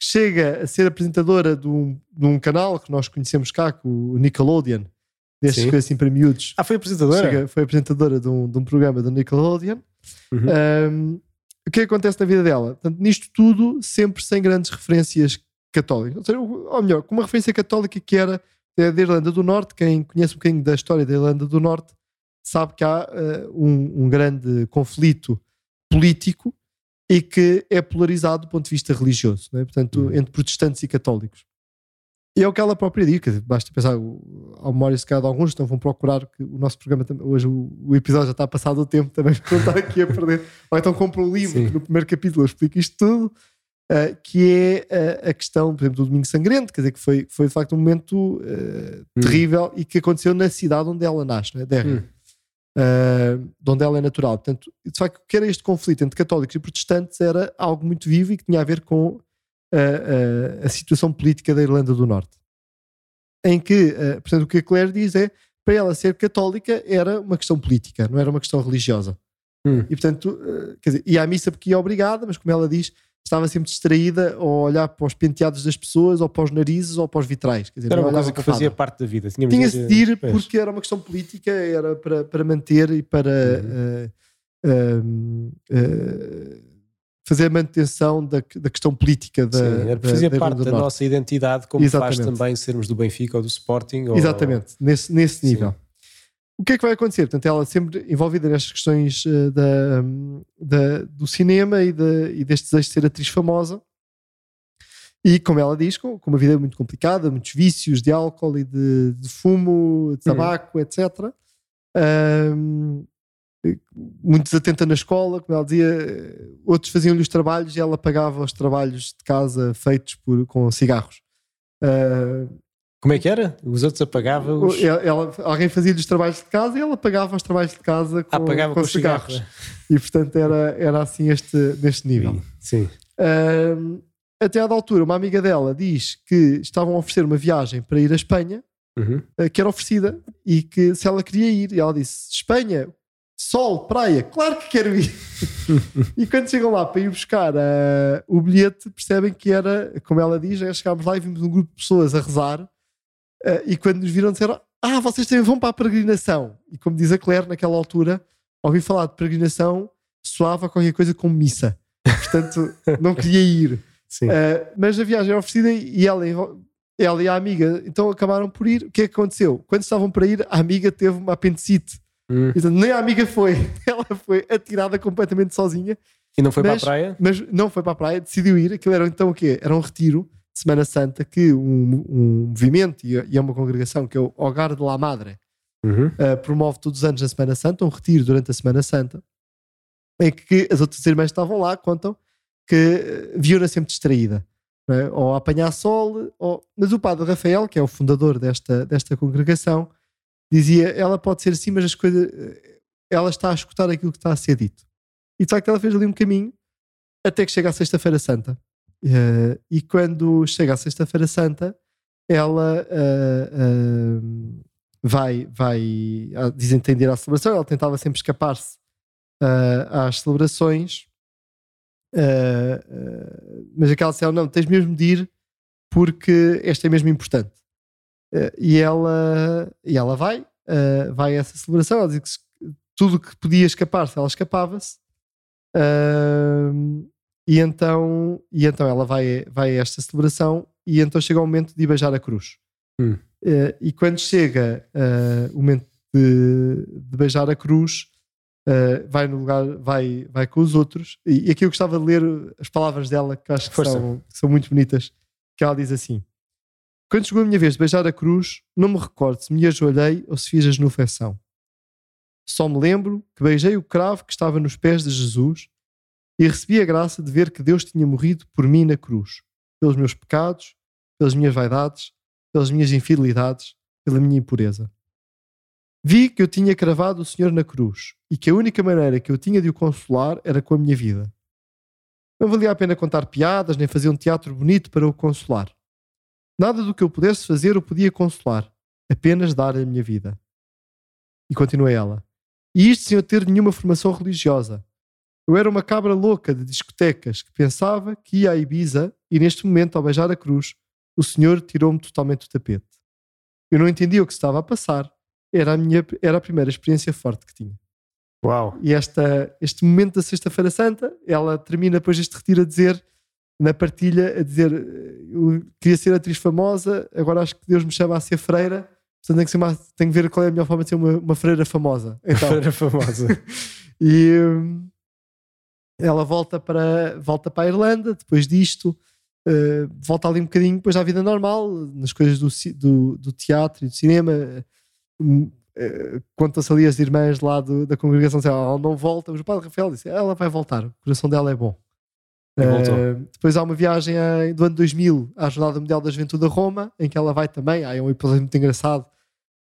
Chega a ser apresentadora de um, de um canal que nós conhecemos cá, o Nickelodeon, destes coisas assim para miúdos. Ah, foi apresentadora? Chega, foi apresentadora de um, de um programa do Nickelodeon. Uhum. Um, o que acontece na vida dela? Portanto, nisto tudo, sempre sem grandes referências católicas. Ou, seja, ou melhor, com uma referência católica que era da Irlanda do Norte. Quem conhece um bocadinho da história da Irlanda do Norte sabe que há uh, um, um, grande conflito político e que é polarizado do ponto de vista religioso, é? portanto, uhum. entre protestantes e católicos. E é o que ela própria diz, basta pensar, ao memória se calhar de alguns, então vão procurar que o nosso programa, hoje o, o episódio já está passado o tempo, também não estar aqui a perder. Ou então compra um livro, que no primeiro capítulo eu explico isto tudo, uh, que é uh, a questão, por exemplo, do Domingo Sangrento, quer dizer, que foi, foi de facto um momento uh, hum. terrível e que aconteceu na cidade onde ela nasce, não é? Derry. Hum. De onde ela é natural. Portanto, de facto, que era este conflito entre católicos e protestantes era algo muito vivo e que tinha a ver com a, a, a situação política da Irlanda do Norte. Em que, uh, portanto, o que a Claire diz é para ela ser católica era uma questão política, não era uma questão religiosa. Hum. E portanto, uh, quer dizer, ia à missa porque ia obrigada, mas como ela diz, estava sempre distraída a olhar para os penteados das pessoas, ou para os narizes, ou para os vitrais. Quer dizer, era uma coisa que fazia parte da vida. Tinha-se de ir porque era uma questão política, era para, para manter e para. Uhum. Uh, fazer a manutenção da, da questão política da. Sim, era fazia da, parte da, da nossa identidade, como Exatamente. faz também sermos do Benfica ou do Sporting. Ou... Exatamente, nesse, nesse nível. O que é que vai acontecer? Portanto, ela sempre envolvida nestas questões uh, da, da, do cinema e, de, e deste desejo de ser atriz famosa. E como ela diz, com, com uma vida muito complicada, muitos vícios de álcool e de, de fumo, de hum. tabaco, hum. etc. Um, muito desatenta na escola, como ela dizia, outros faziam-lhe os trabalhos e ela pagava os trabalhos de casa feitos por, com cigarros. Uh, como é que era? Os outros apagavam os... Ela, alguém fazia-lhe os trabalhos de casa e ela pagava os trabalhos de casa com, ah, com, com cigarros. cigarros. E portanto era, era assim este, neste nível. Sim. sim. Uh, até à altura, uma amiga dela diz que estavam a oferecer uma viagem para ir à Espanha, uhum. uh, que era oferecida, e que se ela queria ir, e ela disse: Espanha, sol, praia, claro que quero ir. e quando chegam lá para ir buscar uh, o bilhete, percebem que era, como ela diz, é, chegámos lá e vimos um grupo de pessoas a rezar. Uh, e quando nos viram, disseram: Ah, vocês também vão para a peregrinação. E como diz a Claire, naquela altura, ouvi falar de peregrinação, soava qualquer coisa como missa. Portanto, não queria ir. Uh, mas a viagem era oferecida e ela, ela e a amiga então acabaram por ir. O que é que aconteceu? Quando estavam para ir, a amiga teve uma apendicite Hum. Então, nem a amiga foi, ela foi atirada completamente sozinha. E não foi mas, para a praia? Mas não foi para a praia, decidiu ir. Aquilo era então o quê? Era um retiro Semana Santa que um, um movimento e é uma congregação que é o Hogar de la Madre uhum. uh, promove todos os anos na Semana Santa, um retiro durante a Semana Santa, em que as outras irmãs estavam lá, contam que eh, viam-na sempre distraída. É? Ou a apanhar sol, ou... mas o padre Rafael, que é o fundador desta, desta congregação, dizia ela pode ser assim, mas as coisas ela está a escutar aquilo que está a ser dito. E de facto ela fez ali um caminho até que chega a Sexta-feira Santa. Uh, e quando chega a Sexta-feira Santa, ela uh, uh, vai, vai desentender a celebração. Ela tentava sempre escapar-se às celebrações, mas aquela disse: Não, tens mesmo de ir porque esta é mesmo importante. e, ela, e ela vai, vai a essa celebração. Ela diz que tudo que podia escapar-se, ela escapava-se. Uh, e então, e então ela vai, vai a esta celebração e então chega o momento de beijar a cruz. Hum. Uh, e quando chega uh, o momento de, de beijar a cruz, uh, vai no lugar, vai, vai com os outros. E, e, aqui eu gostava de ler as palavras dela, que acho que são, são muito bonitas. Que ela diz assim: Quando chegou a minha vez de beijar a cruz, não me recordo se me ajoelhei ou se fiz a genuflexão. Só me lembro que beijei o cravo que estava nos pés de Jesus e recebi a graça de ver que Deus tinha morrido por mim na cruz, pelos meus pecados, pelas minhas vaidades, pelas minhas infidelidades, pela minha impureza. Vi que eu tinha cravado o Senhor na cruz e que a única maneira que eu tinha de o consolar era com a minha vida. Não valia a pena contar piadas nem fazer um teatro bonito para o consolar. Nada do que eu pudesse fazer o podia consolar, apenas dar a minha vida. E continua ela. E isto sem eu ter nenhuma formação religiosa, eu era uma cabra louca de discotecas que pensava que ia a Ibiza e neste momento, ao beijar a cruz, o Senhor tirou-me totalmente do tapete. Eu não entendia o que estava a passar. Era a, minha, era a primeira experiência forte que tinha. Uau! E esta, este momento da Sexta-feira Santa, ela termina depois este retiro a dizer, na partilha, a dizer: Eu queria ser atriz famosa, agora acho que Deus me chama a ser freira, portanto tenho que, uma, tenho que ver qual é a melhor forma de ser uma, uma freira famosa. Então, freira famosa. e. Ela volta para, volta para a Irlanda depois disto, uh, volta ali um bocadinho depois à vida normal, nas coisas do, do, do teatro e do cinema. Uh, Conta-se ali as irmãs lá do, da congregação, dizem, ela não volta, mas o padre Rafael disse, ela vai voltar, o coração dela é bom. Uh, depois há uma viagem do ano 2000 à Jornada Mundial da Juventude a Roma, em que ela vai também. Há um episódio muito engraçado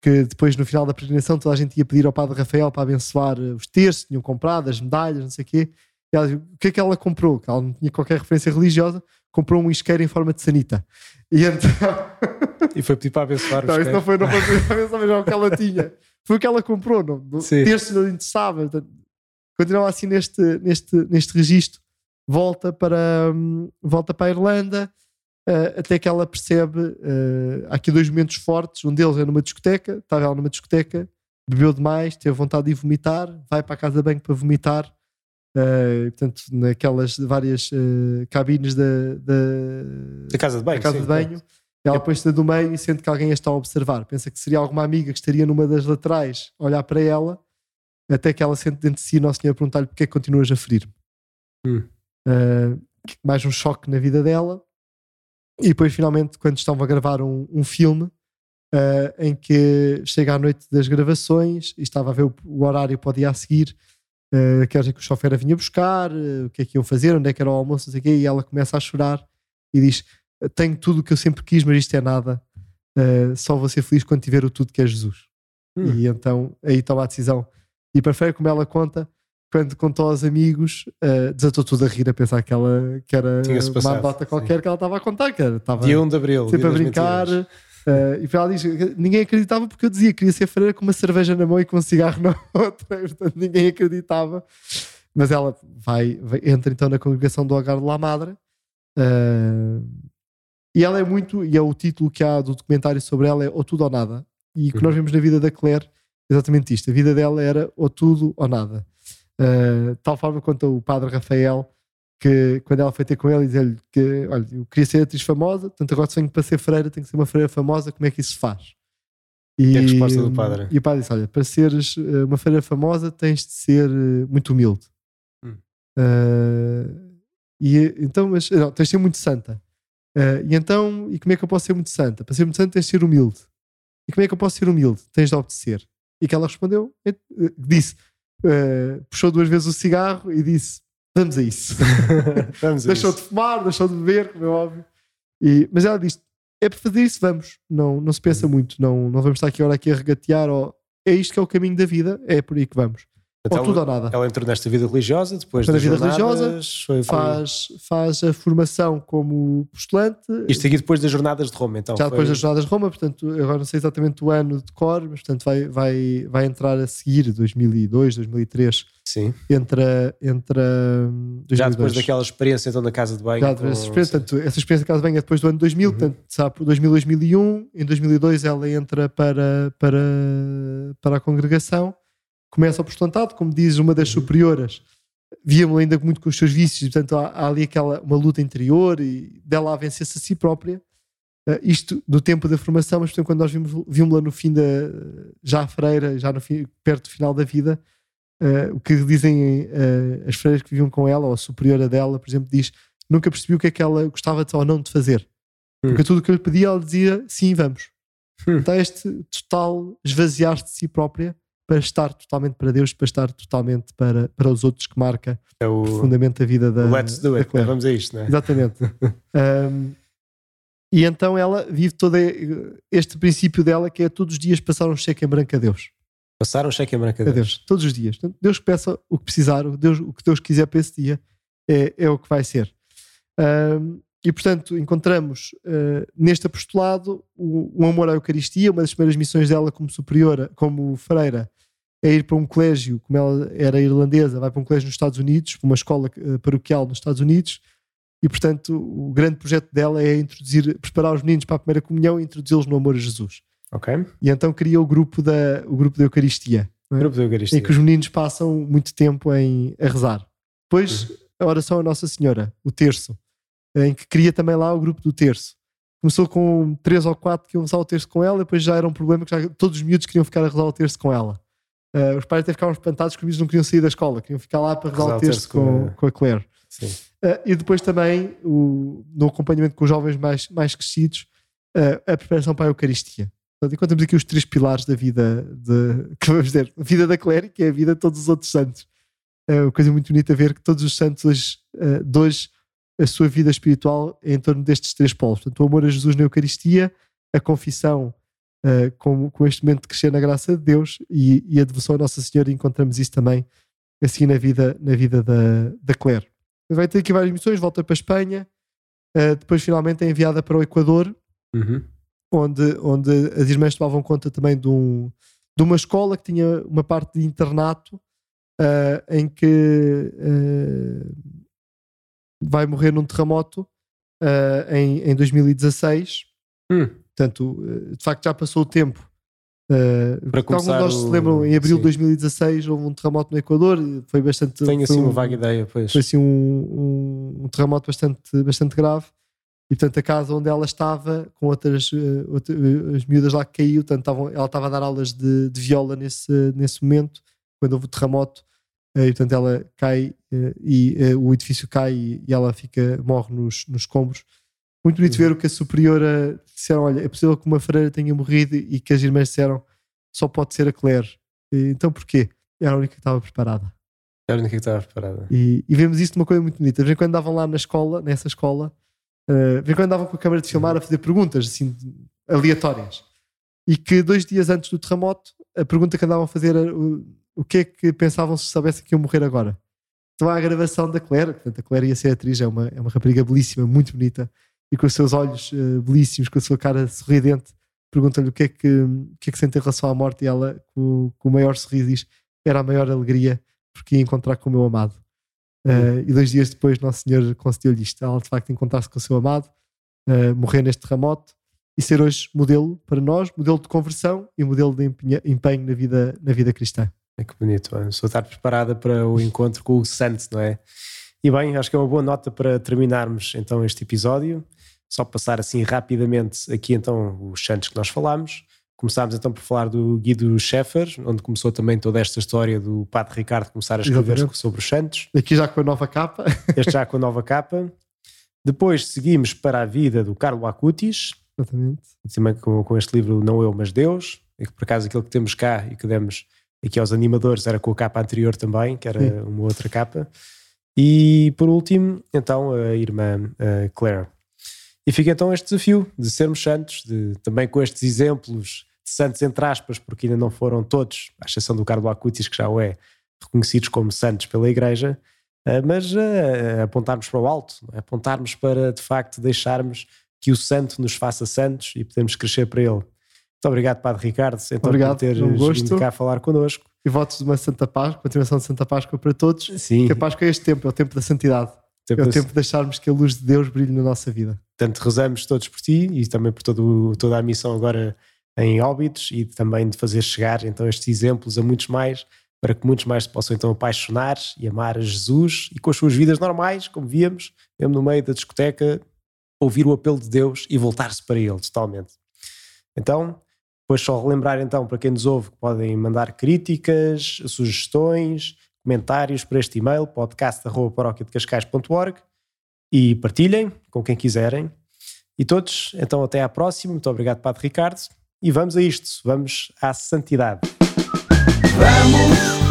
que depois, no final da peregrinação, toda a gente ia pedir ao Padre Rafael para abençoar os terços, tinham comprado, as medalhas, não sei o quê. E ela, o que é que ela comprou? Que ela não tinha qualquer referência religiosa, comprou um isqueiro em forma de sanita. E então. e foi pedir para abençoar Não, isso não foi, não foi pedir para abençoar, mas é o que ela tinha. Foi o que ela comprou. Não, não, terço não interessava. Continua assim neste, neste, neste registro. Volta para, um, volta para a Irlanda. Uh, até que ela percebe uh, há aqui dois momentos fortes. Um deles é numa discoteca, estava ela numa discoteca, bebeu demais, teve vontade de vomitar, vai para a casa de banho para vomitar Uh, portanto, naquelas várias uh, cabines da, da, da, casa de banho, casa sim, de banho ela põe-se do meio e sente que alguém a está a observar. Pensa que seria alguma amiga que estaria numa das laterais a olhar para ela, até que ela sente dentro de si Nosso Senhor perguntar-lhe porque é que continuas a ferir-me. Hum. Uh, mais um choque na vida dela. E depois, finalmente, quando estão a gravar um, um filme em que chega à noite das gravações e estava a ver o, o horário para o dia a seguir uh, que que o chofer a vinha buscar, uh, o que é que iam fazer, onde é que era o almoço, não sei o quê, e ela começa a chorar e diz: Tenho tudo o que eu sempre quis, mas isto é nada, uh, só vou ser feliz quando tiver o tudo que é Jesus. Hum. E então aí toma a decisão. E para feira, como ela conta, quando contou aos amigos, uh, desatou tudo a rir, a pensar que ela que era uma data qualquer sim. que ela estava a contar, que era, estava dia 1 de Abril, sempre a brincar. Mentiras. Uh, e ela diz: ninguém acreditava porque eu dizia que queria ser freira com uma cerveja na mão e com um cigarro na outra, portanto ninguém acreditava. Mas ela vai, vai entra então na congregação do Algar de La Madre uh, e ela é muito, e é o título que há do documentário sobre ela: é ou tudo ou nada. E o que nós uhum. vemos na vida da Claire é exatamente isto: a vida dela era ou tudo ou nada. Uh, tal forma quanto o padre Rafael que quando ela foi ter com ele e dizer-lhe que olha, eu queria ser atriz famosa, portanto agora tenho para ser freira, tenho que ser uma freira famosa, como é que isso se faz? E, e a resposta do padre? E o padre disse: Olha, para seres eh, uma freira famosa tens de ser eh, muito humilde. Hum. Uh, e então, mas não, tens de ser muito santa. Uh, e então, e como é que eu posso ser muito santa? Para ser muito santa tens de ser humilde. E como é que eu posso ser humilde? Tens de obedecer. E que ela respondeu, disse, uh, puxou duas vezes o cigarro e disse: Vamos a isso. vamos a deixou isso. de fumar, deixou de beber, como é óbvio. E, mas ela diz: é para fazer isso, vamos. Não, não se pensa muito, não, não vamos estar aqui agora aqui a regatear. Ou, é isto que é o caminho da vida, é por aí que vamos. Então, ou tudo ou nada. Ela entrou nesta vida religiosa, depois da vida religiosa, foi, faz, faz a formação como postulante. Isto aqui depois das jornadas de Roma, então. Já foi... depois das jornadas de Roma, portanto, agora não sei exatamente o ano de cor, mas portanto vai, vai, vai entrar a seguir, 2002, 2003. Sim. Entra, entra 2002. Já depois daquela experiência então na casa de banho. Já com... essa experiência, portanto, essa experiência na casa de banho é depois do ano 2000, uhum. portanto, sabe, 2000, 2001, em 2002 ela entra para, para, para a congregação começa o postulantado, como diz uma das uhum. superioras, via-me ainda muito com os seus vícios, portanto há, há, ali aquela, uma luta interior e dela a vencer-se a si própria. Uh, isto do tempo da formação, mas portanto, quando nós vimos, vimos-la no fim da, já a freira, já no fim, perto do final da vida, uh, o que dizem uh, as freiras que viviam com ela, ou a superiora dela, por exemplo, diz nunca percebi o que é que ela gostava de, ou não de fazer. Hum. Porque tudo o que eu lhe pedia, ela dizia sim, vamos. Hum. Então, este total esvaziar-se de si própria para estar totalmente para Deus, para estar totalmente para, para os outros, que marca é o, profundamente a vida da. Let's do it, vamos a isto, não é? Exatamente. um, e então ela vive todo este princípio dela que é todos os dias passar um cheque em branco a Deus. Passar um cheque em branco a Deus. A Deus todos os dias. Deus peça o que precisar, Deus, o que Deus quiser para esse dia é, é o que vai ser. Um, e, portanto, encontramos uh, neste apostolado o, o, amor à Eucaristia. Uma das primeiras missões dela como superiora, como freira, é ir para um colégio, como ela era irlandesa, vai para um colégio nos Estados Unidos, para uma escola uh, paroquial nos Estados Unidos. E, portanto, o grande projeto dela é introduzir, preparar os meninos para a primeira comunhão e introduzi-los no amor a Jesus. Ok. E então cria o grupo da, o grupo da Eucaristia. É? Grupo da Eucaristia. Em que os meninos passam muito tempo em, a rezar. Depois, uhum. a oração à Nossa Senhora, o terço em que cria também lá o grupo do terço. Começou com três ou quatro que iam rezar o terço com ela, depois já era um problema que já, todos os miúdos queriam ficar a rezar o terço com ela. Uh, os pais até ficavam espantados que os miúdos não queriam sair da escola, queriam ficar lá para terço, com, com, a Claire. Uh, e depois também, o, no acompanhamento com os jovens mais, mais crescidos, uh, a preparação para a Eucaristia. Portanto, encontramos aqui os três pilares da vida, de, que vamos dizer, a vida da Claire, que é a vida de todos os outros santos. É uma coisa muito bonita ver que todos os santos hoje, de hoje a sua vida espiritual em torno destes três polos. Portanto, o amor a Jesus na Eucaristia, a confissão uh, com, com este momento de crescer na graça de Deus e, e a devoção à Nossa Senhora. E encontramos isso também assim na vida, na vida da, da Claire. Vai ter aqui várias missões, volta para a Espanha, uh, depois finalmente é enviada para o Equador, uhum. onde, onde as irmãs tomavam conta também de, um, de uma escola que tinha uma parte de internato uh, em que vai morrer num terremoto uh, em, em 2016. Hum. Portanto, uh, de facto, já passou o tempo. Uh, Para começar alguns de nós se lembram, em abril de 2016 houve um terremoto no Equador, foi bastante. Tenho assim um, uma vaga ideia, pois. Foi assim um, um, um, terremoto bastante, bastante grave. E portanto, a casa onde ela estava, com outras, uh, outras as miúdas lá que caiu, portanto, estavam, ela estava a dar aulas de, de viola nesse, nesse momento, quando houve o terremoto e portanto ela cai eh, e eh, o edifício cai e ela fica, morre nos, nos escombros. Muito bonito uhum. ver o que a superiora disseram: olha, é possível que uma freira tenha morrido e que as irmãs disseram só pode ser a Claire. E, então porquê? Era a única que estava preparada. Era a única que estava preparada. E, e vemos isso de uma coisa muito bonita. Vem quando andavam lá na escola, nessa escola, uh, quando andavam com a câmera de filmar a fazer perguntas assim aleatórias. E que dois dias antes do terremoto, a pergunta que andavam a fazer era o que é que pensavam se soubessem que iam morrer agora? Então há a gravação da Claire, portanto, a Claire ia ser atriz, é uma, é uma rapariga belíssima, muito bonita, e com os seus olhos uh, belíssimos, com a sua cara sorridente, pergunta-lhe o que é que, o que, é que sente em relação à morte, e ela, com, com o maior sorriso, diz: Era a maior alegria porque ia encontrar com o meu amado. Uh, e dois dias depois, Nosso Senhor concedeu-lhe isto: ela de facto encontrar-se com o seu amado, uh, morrer neste terremoto e ser hoje modelo para nós, modelo de conversão e modelo de empenho na vida, na vida cristã. É que bonito, sou estar preparada para o encontro com o Santos, não é? E bem, acho que é uma boa nota para terminarmos então este episódio. Só passar assim rapidamente aqui então os santos que nós falámos. Começámos então por falar do Guido Scheffer, onde começou também toda esta história do Padre Ricardo começar a escrever Exatamente. sobre os santos. Aqui já com a nova capa. Este já com a nova capa. Depois seguimos para a vida do Carlo Acutis. Exatamente. Também com, com este livro Não Eu, Mas Deus. E que por acaso aquilo que temos cá e que demos aqui aos animadores era com a capa anterior também, que era Sim. uma outra capa. E por último, então, a irmã a Claire. E fica então este desafio de sermos santos, de, também com estes exemplos de santos entre aspas, porque ainda não foram todos, à exceção do Carlo Acutis, que já o é, reconhecidos como santos pela Igreja, uh, mas uh, apontarmos para o alto, é? apontarmos para de facto deixarmos que o santo nos faça santos e podemos crescer para ele. Muito obrigado, Padre Ricardo, então, obrigado, por teres um vindo cá falar connosco. E votos de uma Santa Páscoa, continuação de Santa Páscoa para todos. Sim. Que a Páscoa é este tempo, é o tempo da santidade. Tempo é o tempo de deixarmos que a luz de Deus brilhe na nossa vida. Portanto, rezamos todos por ti e também por todo, toda a missão agora em óbitos e também de fazer chegar então estes exemplos a muitos mais para que muitos mais se possam então apaixonar e amar a Jesus e com as suas vidas normais, como víamos, mesmo no meio da discoteca, ouvir o apelo de Deus e voltar-se para Ele totalmente. Então, depois só relembrar então para quem nos ouve que podem mandar críticas, sugestões, comentários para este e-mail podcast.paróquiadecascais.org e partilhem com quem quiserem. E todos, então até à próxima. Muito obrigado, Padre Ricardo. E vamos a isto, vamos à santidade. Vamos